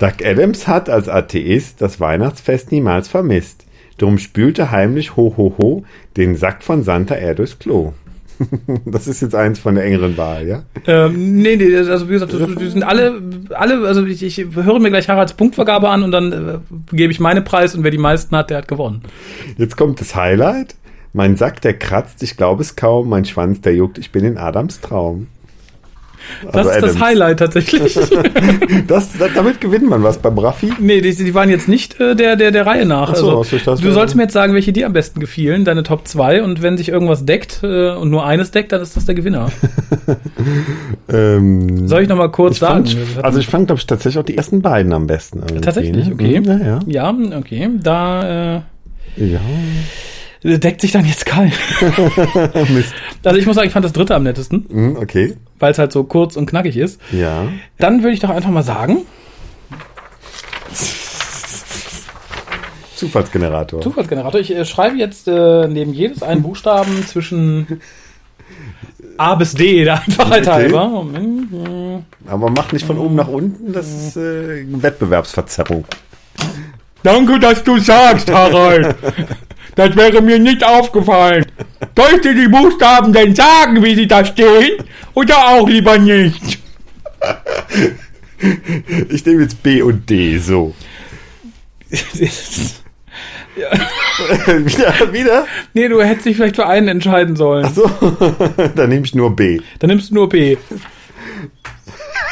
Doug Adams hat als Atheist das Weihnachtsfest niemals vermisst. Drum spülte heimlich ho ho ho den Sack von Santa er durchs Klo. <laughs> Das ist jetzt eins von der engeren Wahl, ja? Ähm, nee, nee, also wie gesagt, die sind alle, alle, also ich, ich höre mir gleich Haralds Punktvergabe an und dann äh, gebe ich meine Preis und wer die meisten hat, der hat gewonnen. Jetzt kommt das Highlight. Mein Sack, der kratzt, ich glaube es kaum. Mein Schwanz, der juckt, ich bin in Adams Traum. Das Also ist das. Highlight tatsächlich. <laughs> Das, damit gewinnt man was beim Raffi. nee, die, die waren jetzt nicht äh, der, der, der Reihe nach. Ach so, also, das du sollst mir jetzt sagen, welche dir am besten gefielen, deine Top 2 und wenn sich irgendwas deckt äh, und nur eines deckt, dann ist das der Gewinner. <laughs> Ähm, Soll ich nochmal kurz ich sagen? fand, also ich fand, glaube ich, tatsächlich auch die ersten beiden am besten. Tatsächlich, okay. Mhm, Ja, ja, okay, da äh, ja. Deckt sich dann jetzt Kai. <laughs> Mist. Also ich muss sagen, ich fand das dritte am nettesten, Mhm, okay. weil es halt so kurz und knackig ist. Ja. Dann würde ich doch einfach mal sagen, Zufallsgenerator. Zufallsgenerator, ich äh, schreibe jetzt äh, neben jedes einen Buchstaben zwischen A bis D, <laughs> der Einfachheit Okay. halber. Moment. Aber mach nicht von oben nach unten, das ist äh, Wettbewerbsverzerrung. Danke, dass du sagst, Harald. <laughs> Das wäre mir nicht aufgefallen. Soll ich dir die Buchstaben denn sagen, wie sie da stehen? Oder auch lieber nicht? Ich nehme jetzt B und D, so. <laughs> wieder, wieder? nee, du hättest dich vielleicht für einen entscheiden sollen. So, <laughs> dann nehme ich nur B. Dann nimmst du nur B.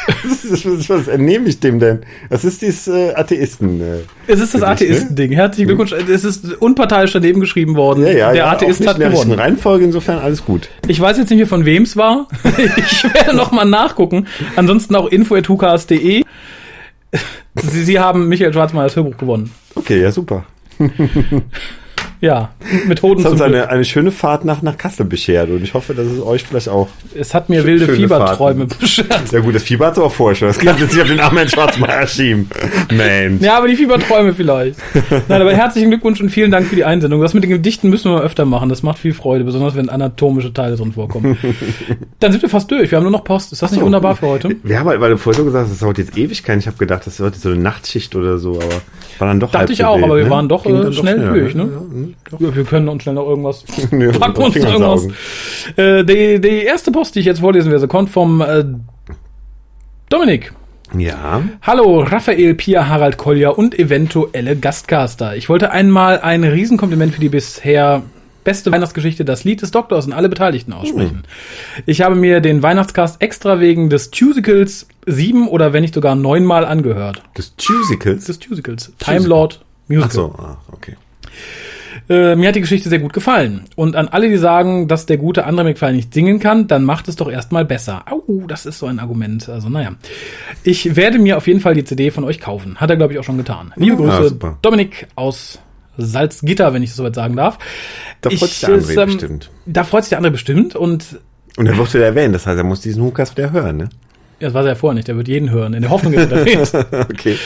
<laughs> Was, ist- was entnehme ich dem denn? Das ist dieses äh, Atheisten. Äh. Es ist das ne? Atheisten-Ding. Herzlichen Glückwunsch. Es ist unparteiisch daneben geschrieben worden. Ja, ja, Der ja, Atheist hat gewonnen. Reihenfolge, insofern alles gut. Ich weiß jetzt nicht mehr, von wem es war. <laughs> ich werde noch mal nachgucken. Ansonsten auch info.hukas.de. Sie, Sie haben Michael Schwarzmeier das Hörbuch gewonnen. Okay, ja, super. <laughs> Ja, Methoden Das hat zum uns eine, eine schöne Fahrt nach, nach Kassel beschert und ich hoffe, dass es euch vielleicht auch. Es hat mir wilde Fieberträume beschert. Ja gut, das Fieber hat es aber vorher schon. Das kann jetzt nicht auf den armen Schwarzmeier schieben. Mensch. Ja, aber die Fieberträume vielleicht. Nein, aber herzlichen Glückwunsch und vielen Dank für die Einsendung. Das mit den Gedichten müssen wir öfter machen. Das macht viel Freude, besonders wenn anatomische Teile drin vorkommen. <laughs> Dann sind wir fast durch. Wir haben nur noch Post. Ist das nicht so. wunderbar für heute? Wir haben halt, weil du vorher so gesagt hast, das dauert jetzt Ewigkeiten. Ich habe gedacht, das wird so eine Nachtschicht oder so, aber war dann doch Dachte halb ich so auch, wild, aber wir ne? waren doch, äh, schnell schneller, durch, ne? Ja, hm, doch. Ja, wir können uns schnell noch irgendwas. <laughs> Ja, Packen uns noch irgendwas. Äh, die, die erste Post, die ich jetzt vorlesen werde, kommt vom äh, Dominik. Ja. Hallo, Raphael, Pia, Harald Kolja und eventuelle Gastcaster. Ich wollte einmal ein Riesenkompliment für die bisher beste Weihnachtsgeschichte, das Lied des Doktors und alle Beteiligten aussprechen. Ich habe mir den Weihnachtscast extra wegen des Tusicals sieben oder wenn nicht sogar neunmal angehört. Das Tusicals. Des Tusicals. Time Lord Musical. Ach so, ah, okay. Äh, mir hat die Geschichte sehr gut gefallen. Und an alle, die sagen, dass der gute André McFly nicht singen kann, dann macht es doch erstmal besser. Au, das ist so ein Argument. Also, naja. Ich werde mir auf jeden Fall die CD von euch kaufen. Hat er, glaube ich, auch schon getan. Liebe Ja, Grüße, super. Dominik aus Salzgitter, wenn ich das soweit sagen darf. Da freut Ich, sich der André es, ähm, bestimmt. Da freut sich der andere bestimmt. Und Und er wird wieder erwähnt, das heißt, er muss diesen Hukas wieder hören, ne? ja, das war er ja vorher nicht. Der wird jeden hören. In der Hoffnung, dass er erwähnt. <laughs> Okay.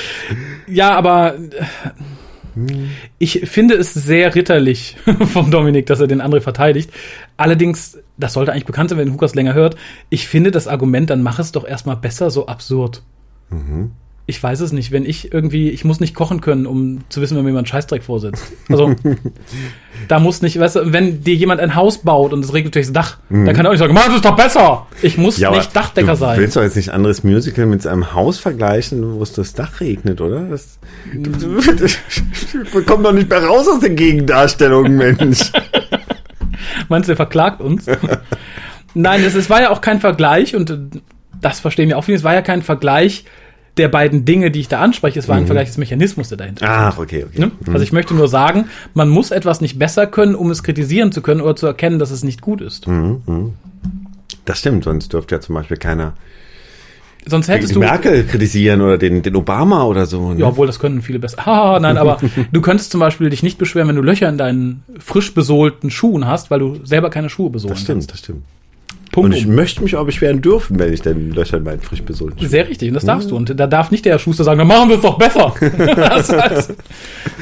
Ja, aber äh, ich finde es sehr ritterlich <laughs> vom Dominik, dass er den André verteidigt. Allerdings, das sollte eigentlich bekannt sein, wenn Hukas länger hört. Ich finde das Argument, dann mach es doch erstmal besser, so absurd. Ich weiß es nicht, wenn ich irgendwie, ich muss nicht kochen können, um zu wissen, wenn mir jemand Scheißdreck vorsetzt. Also, <laughs> da muss nicht, weißt du, wenn dir jemand ein Haus baut und es regnet durchs Dach, dann kann er auch nicht sagen, mach es doch besser. Ich muss Ja, nicht Dachdecker du sein. willst doch jetzt nicht anderes Musical mit einem Haus vergleichen, wo es das Dach regnet, oder? Das, du, du, <laughs> wir kommen doch nicht mehr raus aus den Gegendarstellungen, Mensch. <laughs> Meinst du, er verklagt uns? Nein, es, war ja auch kein Vergleich und das verstehen wir auch viele. Es war ja kein Vergleich der beiden Dinge, die ich da anspreche. Es war ein Vergleich des Mechanismus, der dahinter Ach, okay, okay. Ne? Also ich möchte nur sagen, man muss etwas nicht besser können, um es kritisieren zu können oder zu erkennen, dass es nicht gut ist. Das stimmt, sonst dürfte ja zum Beispiel keiner Sonst die hättest du. Merkel kritisieren oder den, den Obama oder so. Ne? Ja, obwohl das können viele besser. <laughs> Ah, nein, aber du könntest zum Beispiel dich nicht beschweren, wenn du Löcher in deinen frisch besohlten Schuhen hast, weil du selber keine Schuhe besohlen das stimmt, kannst. das stimmt. Punkt. Und ich um. möchte mich auch beschweren dürfen, wenn ich denn Löcher in meinen frisch besohlten Sehr richtig, und das darfst du. Und da darf nicht der Schuster sagen, dann machen wir es doch besser. <laughs> das heißt,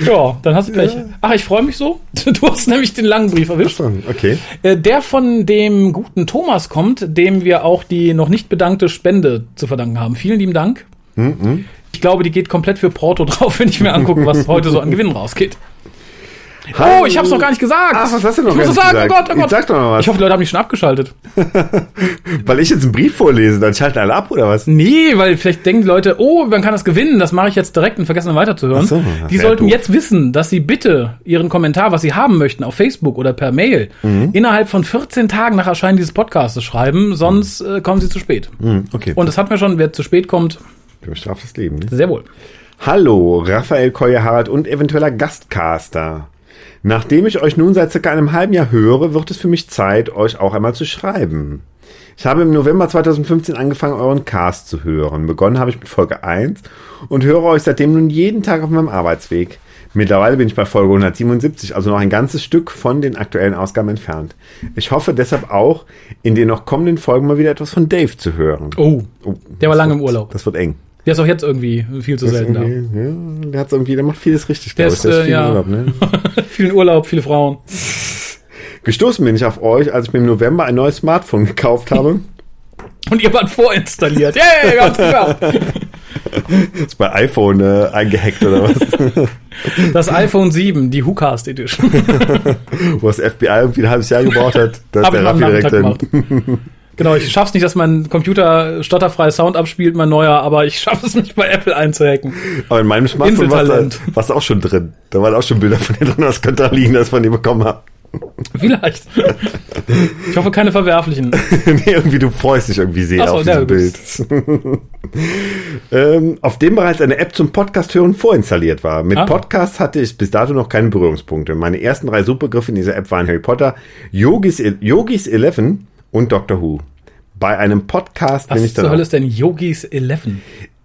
ja, dann hast du gleich. Ach, ich freue mich so. <laughs> Du hast nämlich den langen Brief erwischt. Okay. Äh, Der von dem guten Thomas kommt, dem wir auch die noch nicht bedankte Spende zu verdanken haben. Vielen lieben Dank. Mhm. Ich glaube, die geht komplett für Porto drauf, wenn ich mir angucke, was heute so an Gewinn rausgeht. Oh, ich hab's noch gar nicht gesagt. Ach, was hast du noch ich gar nicht sagen, oh gesagt? Gott, oh Gott. sag doch noch was. Ich hoffe, die Leute haben mich schon abgeschaltet. <laughs> Weil ich jetzt einen Brief vorlese, dann schalten alle ab, oder was? Nee, weil vielleicht denken die Leute, oh, man kann das gewinnen, das mache ich jetzt direkt und vergessen dann weiterzuhören. Ach so, das die sollten doof. jetzt wissen, dass sie bitte ihren Kommentar, was sie haben möchten, auf Facebook oder per Mail Mhm. innerhalb von 14 Tagen nach Erscheinen dieses Podcasts schreiben, sonst äh, kommen sie zu spät. Hm, okay. Und das hatten wir schon, wer zu spät kommt, bestraftes Leben. Ne? sehr wohl. Hallo, Raphael Keuer-Harald und eventueller Gastcaster. Nachdem ich euch nun seit circa einem halben Jahr höre, wird es für mich Zeit, euch auch einmal zu schreiben. Ich habe im November 2015 angefangen, euren Cast zu hören. Begonnen habe ich mit Folge 1 und höre euch seitdem nun jeden Tag auf meinem Arbeitsweg. Mittlerweile bin ich bei Folge 177, also noch ein ganzes Stück von den aktuellen Ausgaben entfernt. Ich hoffe deshalb auch, in den noch kommenden Folgen mal wieder etwas von Dave zu hören. Oh, Oh, der war lange im wird- Urlaub. Das wird eng. Der ist auch jetzt irgendwie viel zu selten da. Ja, der hat's irgendwie, der macht vieles richtig, Der glaube ist, ich. Der äh, viel ja. Urlaub, ne? <laughs> Vielen Urlaub, viele Frauen. Gestoßen bin ich auf euch, als ich mir im November ein neues Smartphone gekauft habe. Und ihr wart vorinstalliert. Yay, ganz klar. <laughs> ist bei iPhone äh, eingehackt oder was? <laughs> Das iPhone 7, die WhoCast Edition. Wo das FBI irgendwie ein halbes Jahr gebraucht hat. Da ist Hab ich der Raffi direkt gemacht. Genau, ich schaff's nicht, dass mein Computer stotterfrei Sound abspielt, mein neuer, aber ich schaffe es mich bei Apple einzuhacken. Aber in meinem Smartphone war Inseltalent. es auch schon drin. Da waren auch schon Bilder von dir drin. Das könnte da liegen, das von dir bekommen habe. Vielleicht. Ich hoffe, keine verwerflichen. <laughs> nee, irgendwie du freust dich irgendwie sehr so, auf diesem Bild. <laughs> ähm, auf dem bereits eine App zum Podcast hören vorinstalliert war. Mit Ah. Podcast hatte ich bis dato noch keine Berührungspunkte. Meine ersten drei Suchbegriffe in dieser App waren Harry Potter, Yogis, Yogis 11 und Doctor Who. Bei einem Podcast Was ich dann zur auch- Hölle ist denn Yogis 11?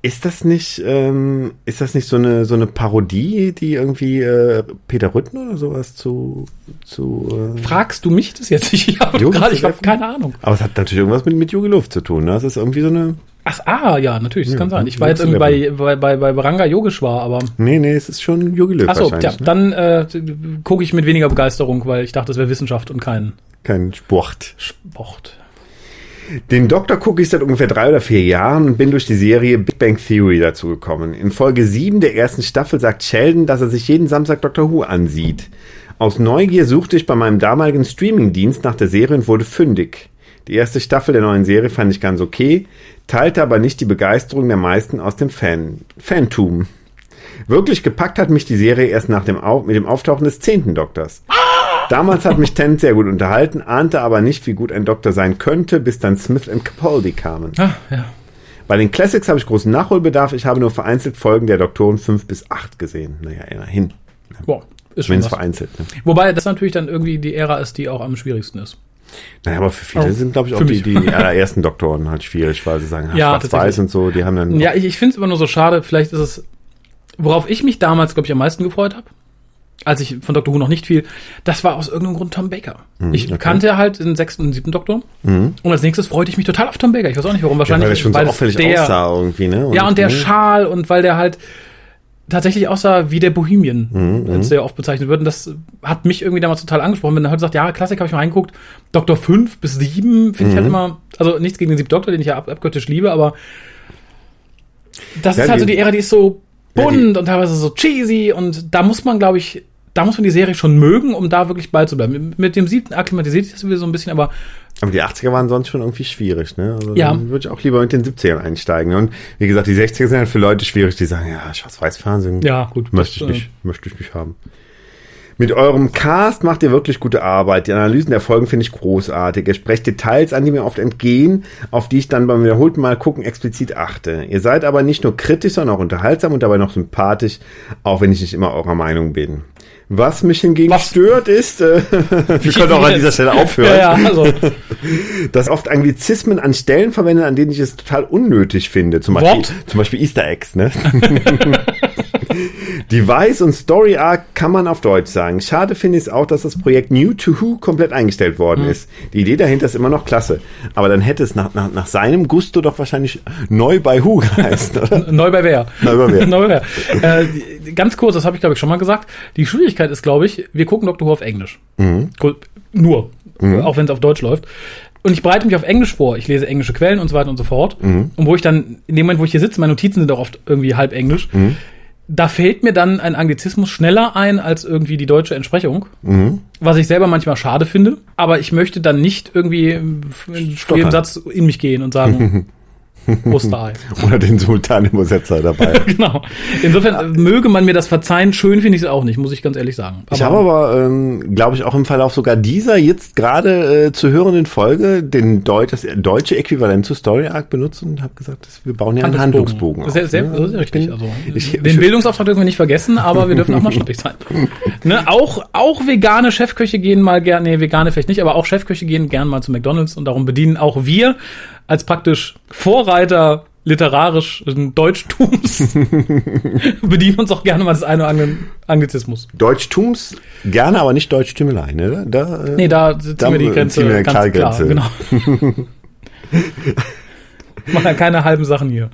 Ist das nicht, ähm, ist das nicht so eine so eine Parodie, die irgendwie äh, Peter Rütten oder sowas zu zu äh, Fragst du mich das jetzt? <laughs> Ich habe gerade, ich habe 11? keine Ahnung. Aber es hat natürlich irgendwas mit mit Yogi Luft zu tun. Ne? Das ist irgendwie so eine Ach, ah, ja, natürlich, das Ja, kann sein. Ich war jetzt irgendwie bei, bei, bei, bei Baranga Yogeshwar, aber. Nee, nee, es ist schon Yogi Löw Achso, ja, ne? dann äh, gucke ich mit weniger Begeisterung, weil ich dachte, es wäre Wissenschaft und kein Kein Sport. Sport. Den Doktor gucke ich seit ungefähr drei oder vier Jahren und bin durch die Serie Big Bang Theory dazu gekommen. In Folge 7 der ersten Staffel sagt Sheldon, dass er sich jeden Samstag Doctor Who ansieht. Aus Neugier suchte ich bei meinem damaligen Streamingdienst nach der Serie und wurde fündig. Die erste Staffel der neuen Serie fand ich ganz okay, teilte aber nicht die Begeisterung der meisten aus dem Fan Fantum. Wirklich gepackt hat mich die Serie erst nach dem Au mit dem Auftauchen des zehnten Doktors. Damals hat mich Tennant sehr gut unterhalten, ahnte aber nicht, wie gut ein Doktor sein könnte, bis dann Smith und Capaldi kamen. Ah, ja. Bei den Classics habe ich großen Nachholbedarf. Ich habe nur vereinzelt Folgen der Doktoren 5 bis 8 gesehen. Naja, immerhin. Boah, ist schon was. vereinzelt. Ne? Wobei das natürlich dann irgendwie die Ära ist, die auch am schwierigsten ist. Naja, aber für viele Oh, sind, glaube ich, auch die, die allerersten Doktoren halt schwierig, weil sie sagen, Ja, schwarz-weiß und so, die haben dann. Ja, ich, ich finde es immer nur so schade. Vielleicht ist es, worauf ich mich damals, glaube ich, am meisten gefreut habe, als ich von Dr. Who noch nicht viel, das war aus irgendeinem Grund Tom Baker. ich okay. kannte halt den sechsten und siebten Doktor. Und als nächstes freute ich mich total auf Tom Baker. Ich weiß auch nicht warum. ja, Wahrscheinlich, weil der schon so es auffällig der, aussah irgendwie, ne? Ja, und der ne? Schal und weil der halt tatsächlich aussah wie der Bohemian, als der oft bezeichnet wird. Und das hat mich irgendwie damals total angesprochen. Wenn er heute sagt, ja, Klassik habe ich mal reingeguckt, Doktor 5 bis 7 finde ich halt immer, also nichts gegen den siebten Doktor, den ich ja ab, abgöttisch liebe, aber das Ja, ist halt die- so die Ära, die ist so Ja, bunt und teilweise so cheesy und da muss man, glaube ich, da muss man die Serie schon mögen, um da wirklich beizubleiben. Mit dem siebten akklimatisiert sich das wieder so ein bisschen, aber Aber die 80er waren sonst schon irgendwie schwierig, ne? Also Ja. dann würde ich auch lieber mit den 70ern einsteigen. Und wie gesagt, die 60er sind halt für Leute schwierig, die sagen, ja, Schwarz-Weiß-Fernsehen ja, gut. möchte ich das, äh, nicht, möchte ich nicht haben. Mit eurem Cast macht ihr wirklich gute Arbeit. Die Analysen der Folgen finde ich großartig. Ihr sprecht Details an, die mir oft entgehen, auf die ich dann beim wiederholten Mal gucken explizit achte. Ihr seid aber nicht nur kritisch, sondern auch unterhaltsam und dabei noch sympathisch, auch wenn ich nicht immer eurer Meinung bin. Was mich hingegen Was? stört ist, äh, <laughs> wir können auch an dieser Stelle aufhören, Ja, ja, also <laughs> dass oft Anglizismen an Stellen verwendet, an denen ich es total unnötig finde. Zum Beispiel, What? zum Beispiel Easter Eggs, ne? <laughs> Device und Story Arc kann man auf Deutsch sagen. Schade finde ich es auch, dass das Projekt New to Who komplett eingestellt worden Mhm. ist. Die Idee dahinter ist immer noch klasse. Aber dann hätte es nach, nach, nach seinem Gusto doch wahrscheinlich neu bei Who geheißen, oder? Neu bei wer? Neu bei wer? <laughs> Neu bei wer. Äh, ganz kurz, das habe ich glaube ich schon mal gesagt. Die Schwierigkeit ist, glaube ich, wir gucken Doctor Who auf Englisch. Mhm. Nur. Auch wenn es auf Deutsch läuft. Und ich bereite mich auf Englisch vor. Ich lese englische Quellen und so weiter und so fort. Mhm. Und wo ich dann, in dem Moment, wo ich hier sitze, meine Notizen sind auch oft irgendwie halb Englisch. Mhm. Da fällt mir dann ein Anglizismus schneller ein als irgendwie die deutsche Entsprechung. Mhm. Was ich selber manchmal schade finde. Aber ich möchte dann nicht irgendwie in jedem. Satz in mich gehen und sagen, <laughs> Osterei. <laughs> Oder den Sultan-Übersetzer dabei. <laughs> genau. Insofern möge man mir das verzeihen. Schön finde ich es auch nicht, muss ich ganz ehrlich sagen. Ich habe aber, ähm, glaube ich, auch im Verlauf sogar dieser jetzt gerade äh, zu hörenden Folge den Deut das deutsche Äquivalent zu Story Arc benutzt und habe gesagt, dass wir bauen ja einen Handlungsbogen. auf, Sehr, sehr, ne? sehr richtig. Also, ich- den ich- Bildungsauftrag dürfen wir nicht vergessen, aber wir dürfen auch mal <laughs> schlappig sein. ne, auch, auch vegane Chefköche gehen mal gerne, nee, vegane vielleicht nicht, aber auch Chefköche gehen gern mal zu McDonalds und darum bedienen auch wir als praktisch Vorreiter literarischen Deutschtums <laughs> bedienen uns auch gerne mal des einen oder Anglizismus. Deutschtums gerne, aber nicht Deutschtümelei, ne? Da, äh, Nee, da ziehen Da wir die Grenze wir eine ganz klare klar. Genau. <laughs> Machen ja keine halben Sachen hier.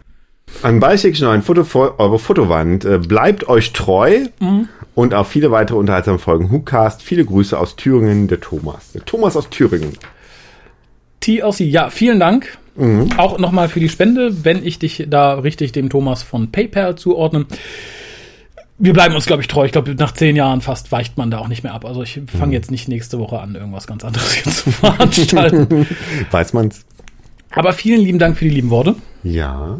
An Beischick noch ein Foto vor eure Fotowand. Äh, bleibt euch treu Mhm. und auf viele weitere unterhaltsame Folgen. WhoCast, viele Grüße aus Thüringen, der Thomas. Der Thomas aus Thüringen. TLC, ja, vielen Dank. Mhm. Auch nochmal für die Spende, wenn ich dich da richtig dem Thomas von PayPal zuordne. Wir bleiben uns, glaube ich, treu. Ich glaube, nach zehn Jahren fast weicht man da auch nicht mehr ab. Also ich fange Mhm. jetzt nicht nächste Woche an, irgendwas ganz anderes hier zu veranstalten. <laughs> Weiß man's? Aber vielen lieben Dank für die lieben Worte. Ja.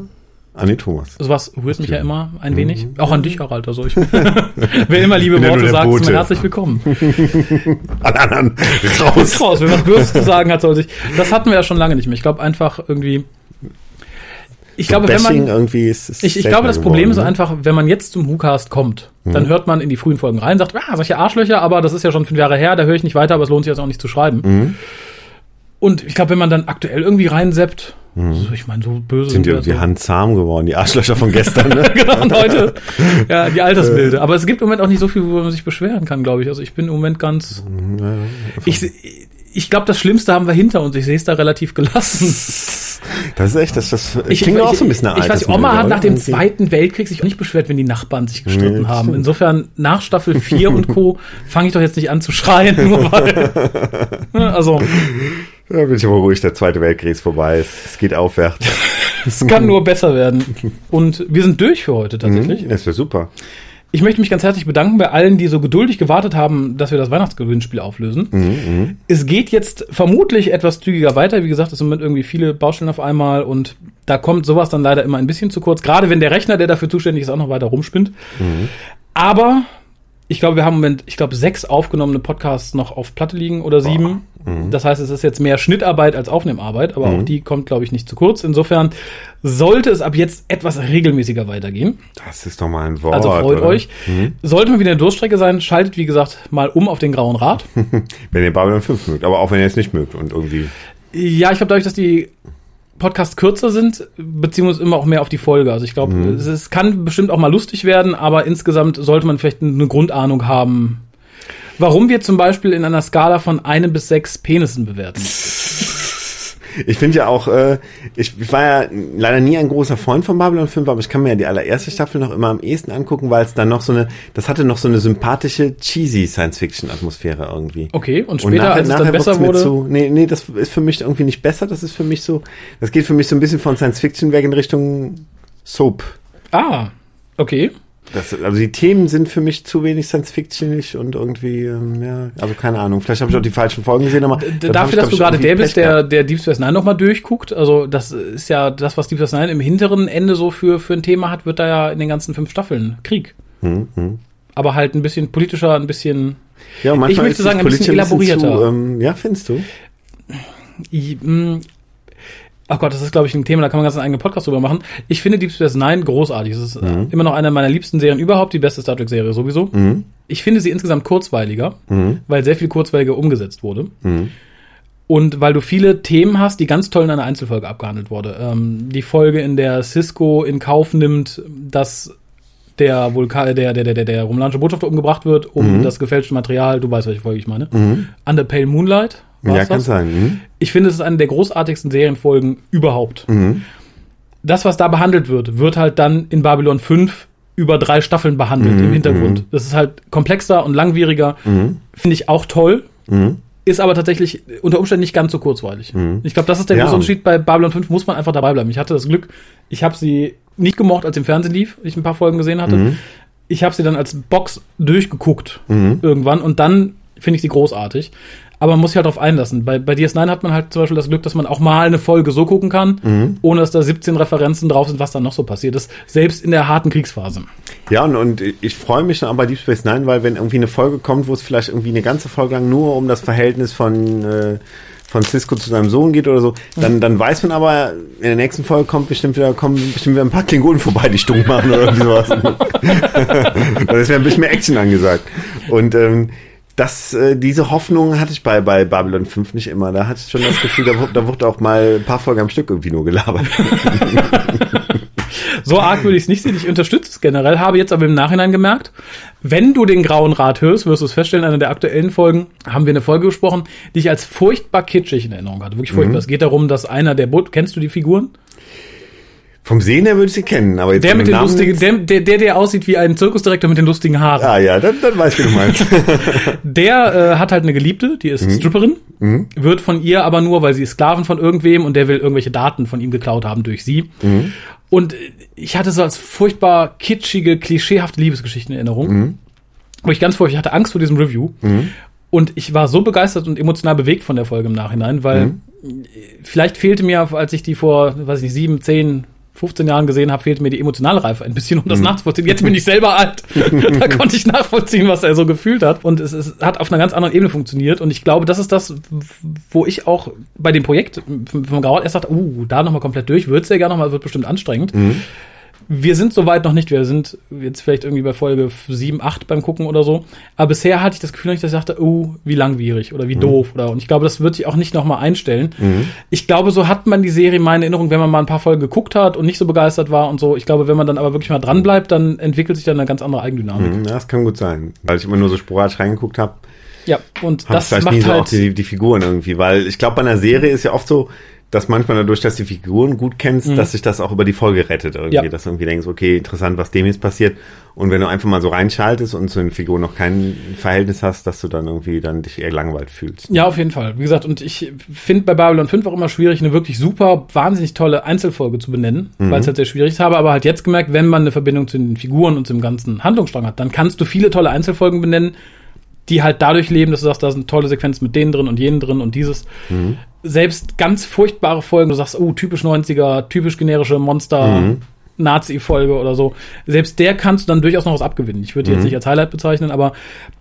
An den Thomas. Sowas rührt mich ja immer ein wenig. Auch an dich, Harald. Also ich <laughs> will immer liebe Mhm. Worte sagen, Bote. mir herzlich willkommen. <laughs> An anderen raus. <laughs> Raus. Wer was Böses zu sagen hat, soll sich. Das hatten wir ja schon lange nicht mehr. Ich glaube einfach irgendwie. Ich glaube, wenn man. irgendwie ist, ist Ich, ich glaube, das seltener Problem ist geworden, ne? einfach, wenn man jetzt zum WhoCast kommt, Mhm. dann hört man in die frühen Folgen rein, sagt, ah, solche Arschlöcher, aber das ist ja schon fünf Jahre her, da höre ich nicht weiter, aber es lohnt sich jetzt auch nicht zu schreiben. Mhm. Und ich glaube, wenn man dann aktuell irgendwie reinseppt, also ich meine, so böse Mhm. Sind die irgendwie so. handzahm geworden, die Arschlöcher von gestern, ne? <laughs> genau, und heute, ja, die Altersbilder. Aber es gibt im Moment auch nicht so viel, wo man sich beschweren kann, glaube ich. Also ich bin im Moment ganz, ich, ich glaube, das Schlimmste haben wir hinter uns. Ich sehe es da relativ gelassen. <laughs> Das ist echt, das, das Ich, klingt auch so ein bisschen ich, ich weiß, Oma hat nach dem Irgendwie. Zweiten Weltkrieg sich auch nicht beschwert, wenn die Nachbarn sich gestritten Nee, haben. Insofern, nach Staffel 4 und Co. <laughs> fange ich doch jetzt nicht an zu schreien, nur weil. Ne, also, Ja, bin ich aber ruhig, der Zweite Weltkrieg ist vorbei, es, geht aufwärts. <laughs> es kann nur besser werden. Und wir sind durch für heute tatsächlich. Mhm, Das wäre super. Ich möchte mich ganz herzlich bedanken bei allen, die so geduldig gewartet haben, dass wir das Weihnachtsgewinnspiel auflösen. Mhm, Es geht jetzt vermutlich etwas zügiger weiter. Wie gesagt, es sind irgendwie viele Baustellen auf einmal und da kommt sowas dann leider immer ein bisschen zu kurz. Gerade wenn der Rechner, der dafür zuständig ist, auch noch weiter rumspinnt. Aber ich glaube, wir haben im Moment, ich glaube, sechs aufgenommene Podcasts noch auf Platte liegen oder sieben. Das heißt, es ist jetzt mehr Schnittarbeit als Aufnehmarbeit, aber auch die kommt, glaube ich, nicht zu kurz. Insofern sollte es ab jetzt etwas regelmäßiger weitergehen. Das ist doch mal ein Wort. Also freut oder? euch. Sollte mal wieder eine Durststrecke sein, schaltet, wie gesagt, mal um auf den grauen Rad. <laughs> Wenn ihr Babylon 5 mögt, aber auch wenn ihr es nicht mögt und irgendwie. ja, ich glaube, dadurch, dass die Podcasts kürzer sind, beziehungsweise immer auch mehr auf die Folge. Also ich glaube, es, es kann bestimmt auch mal lustig werden, aber insgesamt sollte man vielleicht eine Grundahnung haben, warum wir zum Beispiel in einer Skala von einem bis sechs Penissen bewerten. Ich finde ja auch, äh, ich, ich war ja leider nie ein großer Freund von Babylon 5, aber ich kann mir ja die allererste Staffel noch immer am ehesten angucken, weil es dann noch so eine, das hatte noch so eine sympathische, cheesy Science-Fiction-Atmosphäre irgendwie. Okay, und später, als es dann besser wurde. Zu, nee, nee, das ist für mich irgendwie nicht besser. Das ist für mich so, das geht für mich so ein bisschen von Science-Fiction weg in Richtung Soap. Ah, okay. Das, also die Themen sind für mich zu wenig Science-Fictionig und irgendwie, ähm, ja, also keine Ahnung. Vielleicht habe ich auch die falschen Folgen gesehen, aber Dafür, ich, dass du gerade der bist, der, der Deep Space Nine nochmal durchguckt, also das ist ja das, was Deep Space Nine im hinteren Ende so für, für ein Thema hat, wird da ja in den ganzen fünf Staffeln Krieg. Hm, hm. Aber halt ein bisschen politischer, ein bisschen Ja, manchmal Ich möchte ist sagen, ein bisschen elaborierter. Zu, ähm, ja, findest du? Mh, Ach Gott, das ist, glaube ich, ein Thema, da kann man ganz einen eigenen Podcast drüber machen. Ich finde Deep Space Nine großartig. Es ist äh, Mhm. immer noch eine meiner liebsten Serien überhaupt, die beste Star Trek-Serie sowieso. Mhm. Ich finde sie insgesamt kurzweiliger, Mhm. weil sehr viel kurzweiliger umgesetzt wurde. Mhm. Und weil du viele Themen hast, die ganz toll in einer Einzelfolge abgehandelt wurde. Ähm, die Folge, in der Cisco in Kauf nimmt, dass der Vulkan, der, der, der, der, der romulanische Botschafter umgebracht wird, um Mhm. das gefälschte Material, du weißt, welche Folge ich meine. Under Pale Moonlight. War's Ja, kann das? sein. Mhm. Ich finde, es ist eine der großartigsten Serienfolgen überhaupt. Mhm. Das, was da behandelt wird, wird halt dann in Babylon 5 über drei Staffeln behandelt Mhm, im Hintergrund. Das ist halt komplexer und langwieriger. Finde ich auch toll. Mhm. Ist aber tatsächlich unter Umständen nicht ganz so kurzweilig. Ich glaube, das ist der Ja. große Unterschied. Bei Babylon 5 muss man einfach dabei bleiben. Ich hatte das Glück, ich habe sie nicht gemocht, als sie im Fernsehen lief, ich ein paar Folgen gesehen hatte. Mhm. Ich habe sie dann als Box durchgeguckt irgendwann und dann finde ich sie großartig. Aber man muss sich halt darauf einlassen. Bei, bei DS9 hat man halt zum Beispiel das Glück, dass man auch mal eine Folge so gucken kann, Mhm. ohne dass da 17 Referenzen drauf sind, was dann noch so passiert ist. Selbst in der harten Kriegsphase. Ja, und, und ich freue mich schon bei Deep Space Nine, weil wenn irgendwie eine Folge kommt, wo es vielleicht irgendwie eine ganze Folge lang nur um das Verhältnis von, äh, von Cisco zu seinem Sohn geht oder so, dann, dann weiß man aber, in der nächsten Folge kommt bestimmt wieder, kommen bestimmt wieder ein paar Klingonen vorbei, die stumm machen oder irgendwie sowas. <laughs> dann ist ja ein bisschen mehr Action angesagt. Und ähm, das, äh, diese Hoffnung hatte ich bei, bei Babylon 5 nicht immer. Da hatte ich schon das Gefühl, da, wurde- da wurde auch mal ein paar Folgen am Stück irgendwie nur gelabert. <laughs> So arg würde ich es nicht sehen. Ich unterstütze es generell, habe jetzt aber im Nachhinein gemerkt, wenn du den Grauen Rat hörst, wirst du es feststellen, in einer der aktuellen Folgen haben wir eine Folge gesprochen, die ich als furchtbar kitschig in Erinnerung hatte. Wirklich furchtbar. Es geht darum, dass einer der Boot, kennst du die Figuren? Vom Sehen her würde ich sie kennen, aber jetzt Der mit den Namen lustigen, der, der, der, der aussieht wie ein Zirkusdirektor mit den lustigen Haaren. Ah ja, dann, dann weiß ich, wie du meinst. <laughs> Der äh, hat halt eine Geliebte, die ist Stripperin, wird von ihr aber nur, weil sie ist Sklaven von irgendwem und der will irgendwelche Daten von ihm geklaut haben durch sie. Und äh, ich hatte so als furchtbar kitschige, klischeehafte Liebesgeschichten in Erinnerung. Wo ich ganz furchtbar, ich hatte Angst vor diesem Review. Und ich war so begeistert und emotional bewegt von der Folge im Nachhinein, weil äh, vielleicht fehlte mir, als ich die vor, weiß ich nicht, sieben, zehn, 15 Jahren gesehen habe, fehlte mir die emotionale Reife ein bisschen, um das nachzuvollziehen. Jetzt bin ich selber alt. <laughs> da konnte ich nachvollziehen, was er so gefühlt hat. Und es, es hat auf einer ganz anderen Ebene funktioniert. Und ich glaube, das ist das, wo ich auch bei dem Projekt vom Grauert erst dachte, uh, da nochmal komplett durch, würde sehr gerne nochmal, wird bestimmt anstrengend. Wir sind soweit noch nicht. Wir sind jetzt vielleicht irgendwie bei Folge 7, 8 beim Gucken oder so. Aber bisher hatte ich das Gefühl, dass ich dachte, oh, wie langwierig oder wie doof. Oder, und ich glaube, das wird sich auch nicht nochmal einstellen. Ich glaube, so hat man die Serie in meiner Erinnerung, wenn man mal ein paar Folgen geguckt hat und nicht so begeistert war und so. Ich glaube, wenn man dann aber wirklich mal dran bleibt, dann entwickelt sich dann eine ganz andere Eigendynamik. Hm, Ja, das kann gut sein. Weil ich immer nur so sporadisch reingeguckt habe, Ja, und das vielleicht nie macht so auch halt. die, die Figuren irgendwie. Weil ich glaube, bei einer Serie ist ja oft so, dass manchmal dadurch, dass du die Figuren gut kennst, dass sich das auch über die Folge rettet irgendwie. Mhm. Ja. Dass du irgendwie denkst, okay, interessant, was dem jetzt passiert. Und wenn du einfach mal so reinschaltest und zu den Figuren noch kein Verhältnis hast, dass du dann irgendwie dann dich eher langweilt fühlst. Ja, auf jeden Fall. Wie gesagt, und ich finde bei Babylon 5 auch immer schwierig, eine wirklich super, wahnsinnig tolle Einzelfolge zu benennen, weil es halt sehr schwierig ist. Habe aber halt jetzt gemerkt, wenn man eine Verbindung zu den Figuren und zum ganzen Handlungsstrang hat, dann kannst du viele tolle Einzelfolgen benennen, die halt dadurch leben, dass du sagst, da sind tolle Sequenzen mit denen drin und jenen drin und dieses. Selbst ganz furchtbare Folgen, du sagst, oh, typisch 90er, typisch generische Monster, Nazi-Folge oder so. Selbst der kannst du dann durchaus noch was abgewinnen. Ich würde die jetzt nicht als Highlight bezeichnen, aber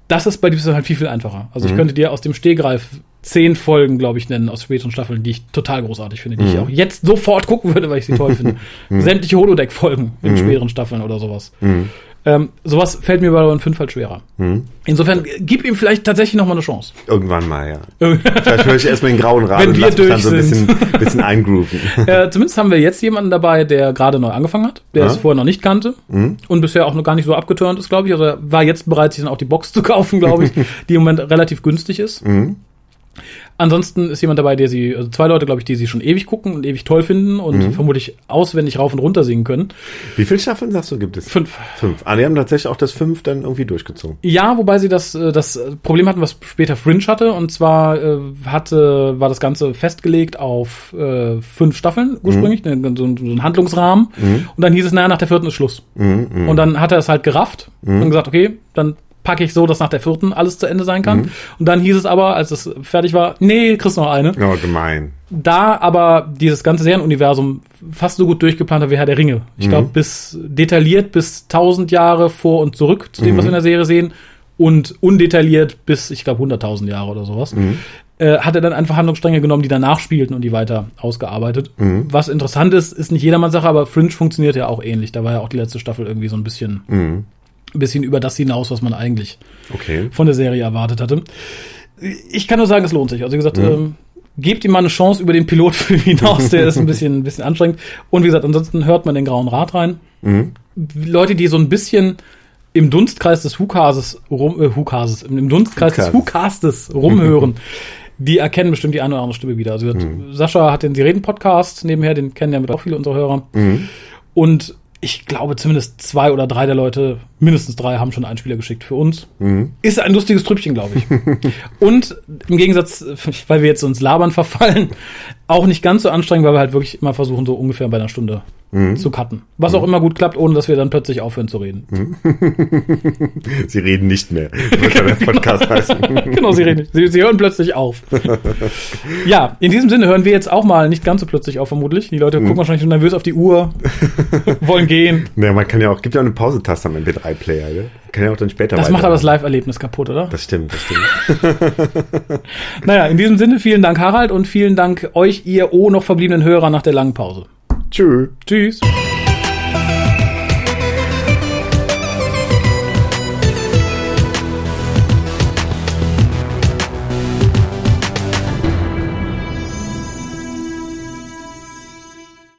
das ist bei diesem halt viel, viel einfacher. Also ich könnte dir aus dem Stehgreif zehn Folgen, glaube ich, nennen aus späteren Staffeln, die ich total großartig finde, die ich auch jetzt sofort gucken würde, weil ich sie toll finde. <laughs> Sämtliche Holodeck-Folgen in späteren Staffeln oder sowas. Ähm, sowas fällt mir bei Babylon 5 halt schwerer. Insofern gib ihm vielleicht tatsächlich noch mal eine Chance. Irgendwann mal, ja. Vielleicht höre ich erstmal den grauen Rad <laughs> Wenn und wir lass mich dann so ein bisschen, <laughs> bisschen eingrooven. <laughs> äh, zumindest haben wir jetzt jemanden dabei, der gerade neu angefangen hat, der Ja. es vorher noch nicht kannte und bisher auch noch gar nicht so abgeturnt ist, glaube ich. Also er war jetzt bereit, sich dann auch die Box zu kaufen, glaube ich, die im Moment relativ günstig ist. Ansonsten ist jemand dabei, der sie, also zwei Leute, glaube ich, die sie schon ewig gucken und ewig toll finden und vermutlich auswendig rauf und runter singen können. Wie viele Staffeln sagst du, gibt es? Fünf. Fünf. Ah, die haben tatsächlich auch das fünf dann irgendwie durchgezogen. Ja, wobei sie das, äh, das Problem hatten, was später Fringe hatte. Und zwar äh, hatte, war das Ganze festgelegt auf äh, fünf Staffeln ursprünglich, ne, so, so ein Handlungsrahmen. Und dann hieß es, naja, nach der vierten ist Schluss. Und dann hat er es halt gerafft und gesagt, okay, dann packe ich so, dass nach der vierten alles zu Ende sein kann. Und dann hieß es aber, als es fertig war, nee, kriegst noch eine. Ja, gemein. Da aber dieses ganze Serienuniversum fast so gut durchgeplant hat wie Herr der Ringe. Ich glaube, bis detailliert bis 1000 Jahre vor und zurück zu dem, was wir in der Serie sehen und undetailliert bis, ich glaube, 100.000 Jahre oder sowas. Äh, hat er dann einfach Handlungsstränge genommen, die danach spielten und die weiter ausgearbeitet. Was interessant ist, ist nicht jedermanns Sache, aber Fringe funktioniert ja auch ähnlich. Da war ja auch die letzte Staffel irgendwie so ein bisschen, ein bisschen über das hinaus, was man eigentlich Okay. von der Serie erwartet hatte. Ich kann nur sagen, es lohnt sich. Also wie gesagt, ähm, gebt ihm mal eine Chance über den Pilotfilm <laughs> hinaus, der ist ein bisschen, ein bisschen anstrengend. Und wie gesagt, ansonsten hört man den Grauen Rat rein. Leute, die so ein bisschen im Dunstkreis des Hukases rum, äh, Hukases, im Dunstkreis des Hukases. Hukastes rumhören, die erkennen bestimmt die eine oder andere Stimme wieder. Also Mhm. Sascha hat den Sie reden Podcast nebenher, den kennen ja mit auch viele unserer Hörer. Mhm. Und ich glaube, zumindest zwei oder drei der Leute, mindestens drei, haben schon einen Spieler geschickt für uns. Mhm. Ist ein lustiges Trüppchen, glaube ich. <laughs> Und im Gegensatz, weil wir jetzt uns labern verfallen, auch nicht ganz so anstrengend, weil wir halt wirklich immer versuchen, so ungefähr bei einer Stunde Mhm. zu cutten. Was auch immer gut klappt, ohne dass wir dann plötzlich aufhören zu reden. <laughs> Sie reden nicht mehr. Wird ja der <laughs> Podcast heißen. <laughs> genau, sie reden nicht. Sie, sie hören plötzlich auf. ja, in diesem Sinne hören wir jetzt auch mal nicht ganz so plötzlich auf, vermutlich. Die Leute Mhm. gucken wahrscheinlich schon nervös auf die Uhr, wollen gehen. Naja, man kann ja auch, gibt ja auch eine Pausetaste am MP3-Player, ne? Kann ja auch dann später Das macht aber das. Live-Erlebnis kaputt, oder? Das stimmt, das stimmt. Naja, in diesem Sinne vielen Dank, Harald, und vielen Dank euch, ihr oh noch verbliebenen Hörer nach der langen Pause. Tschüss. Tschüss.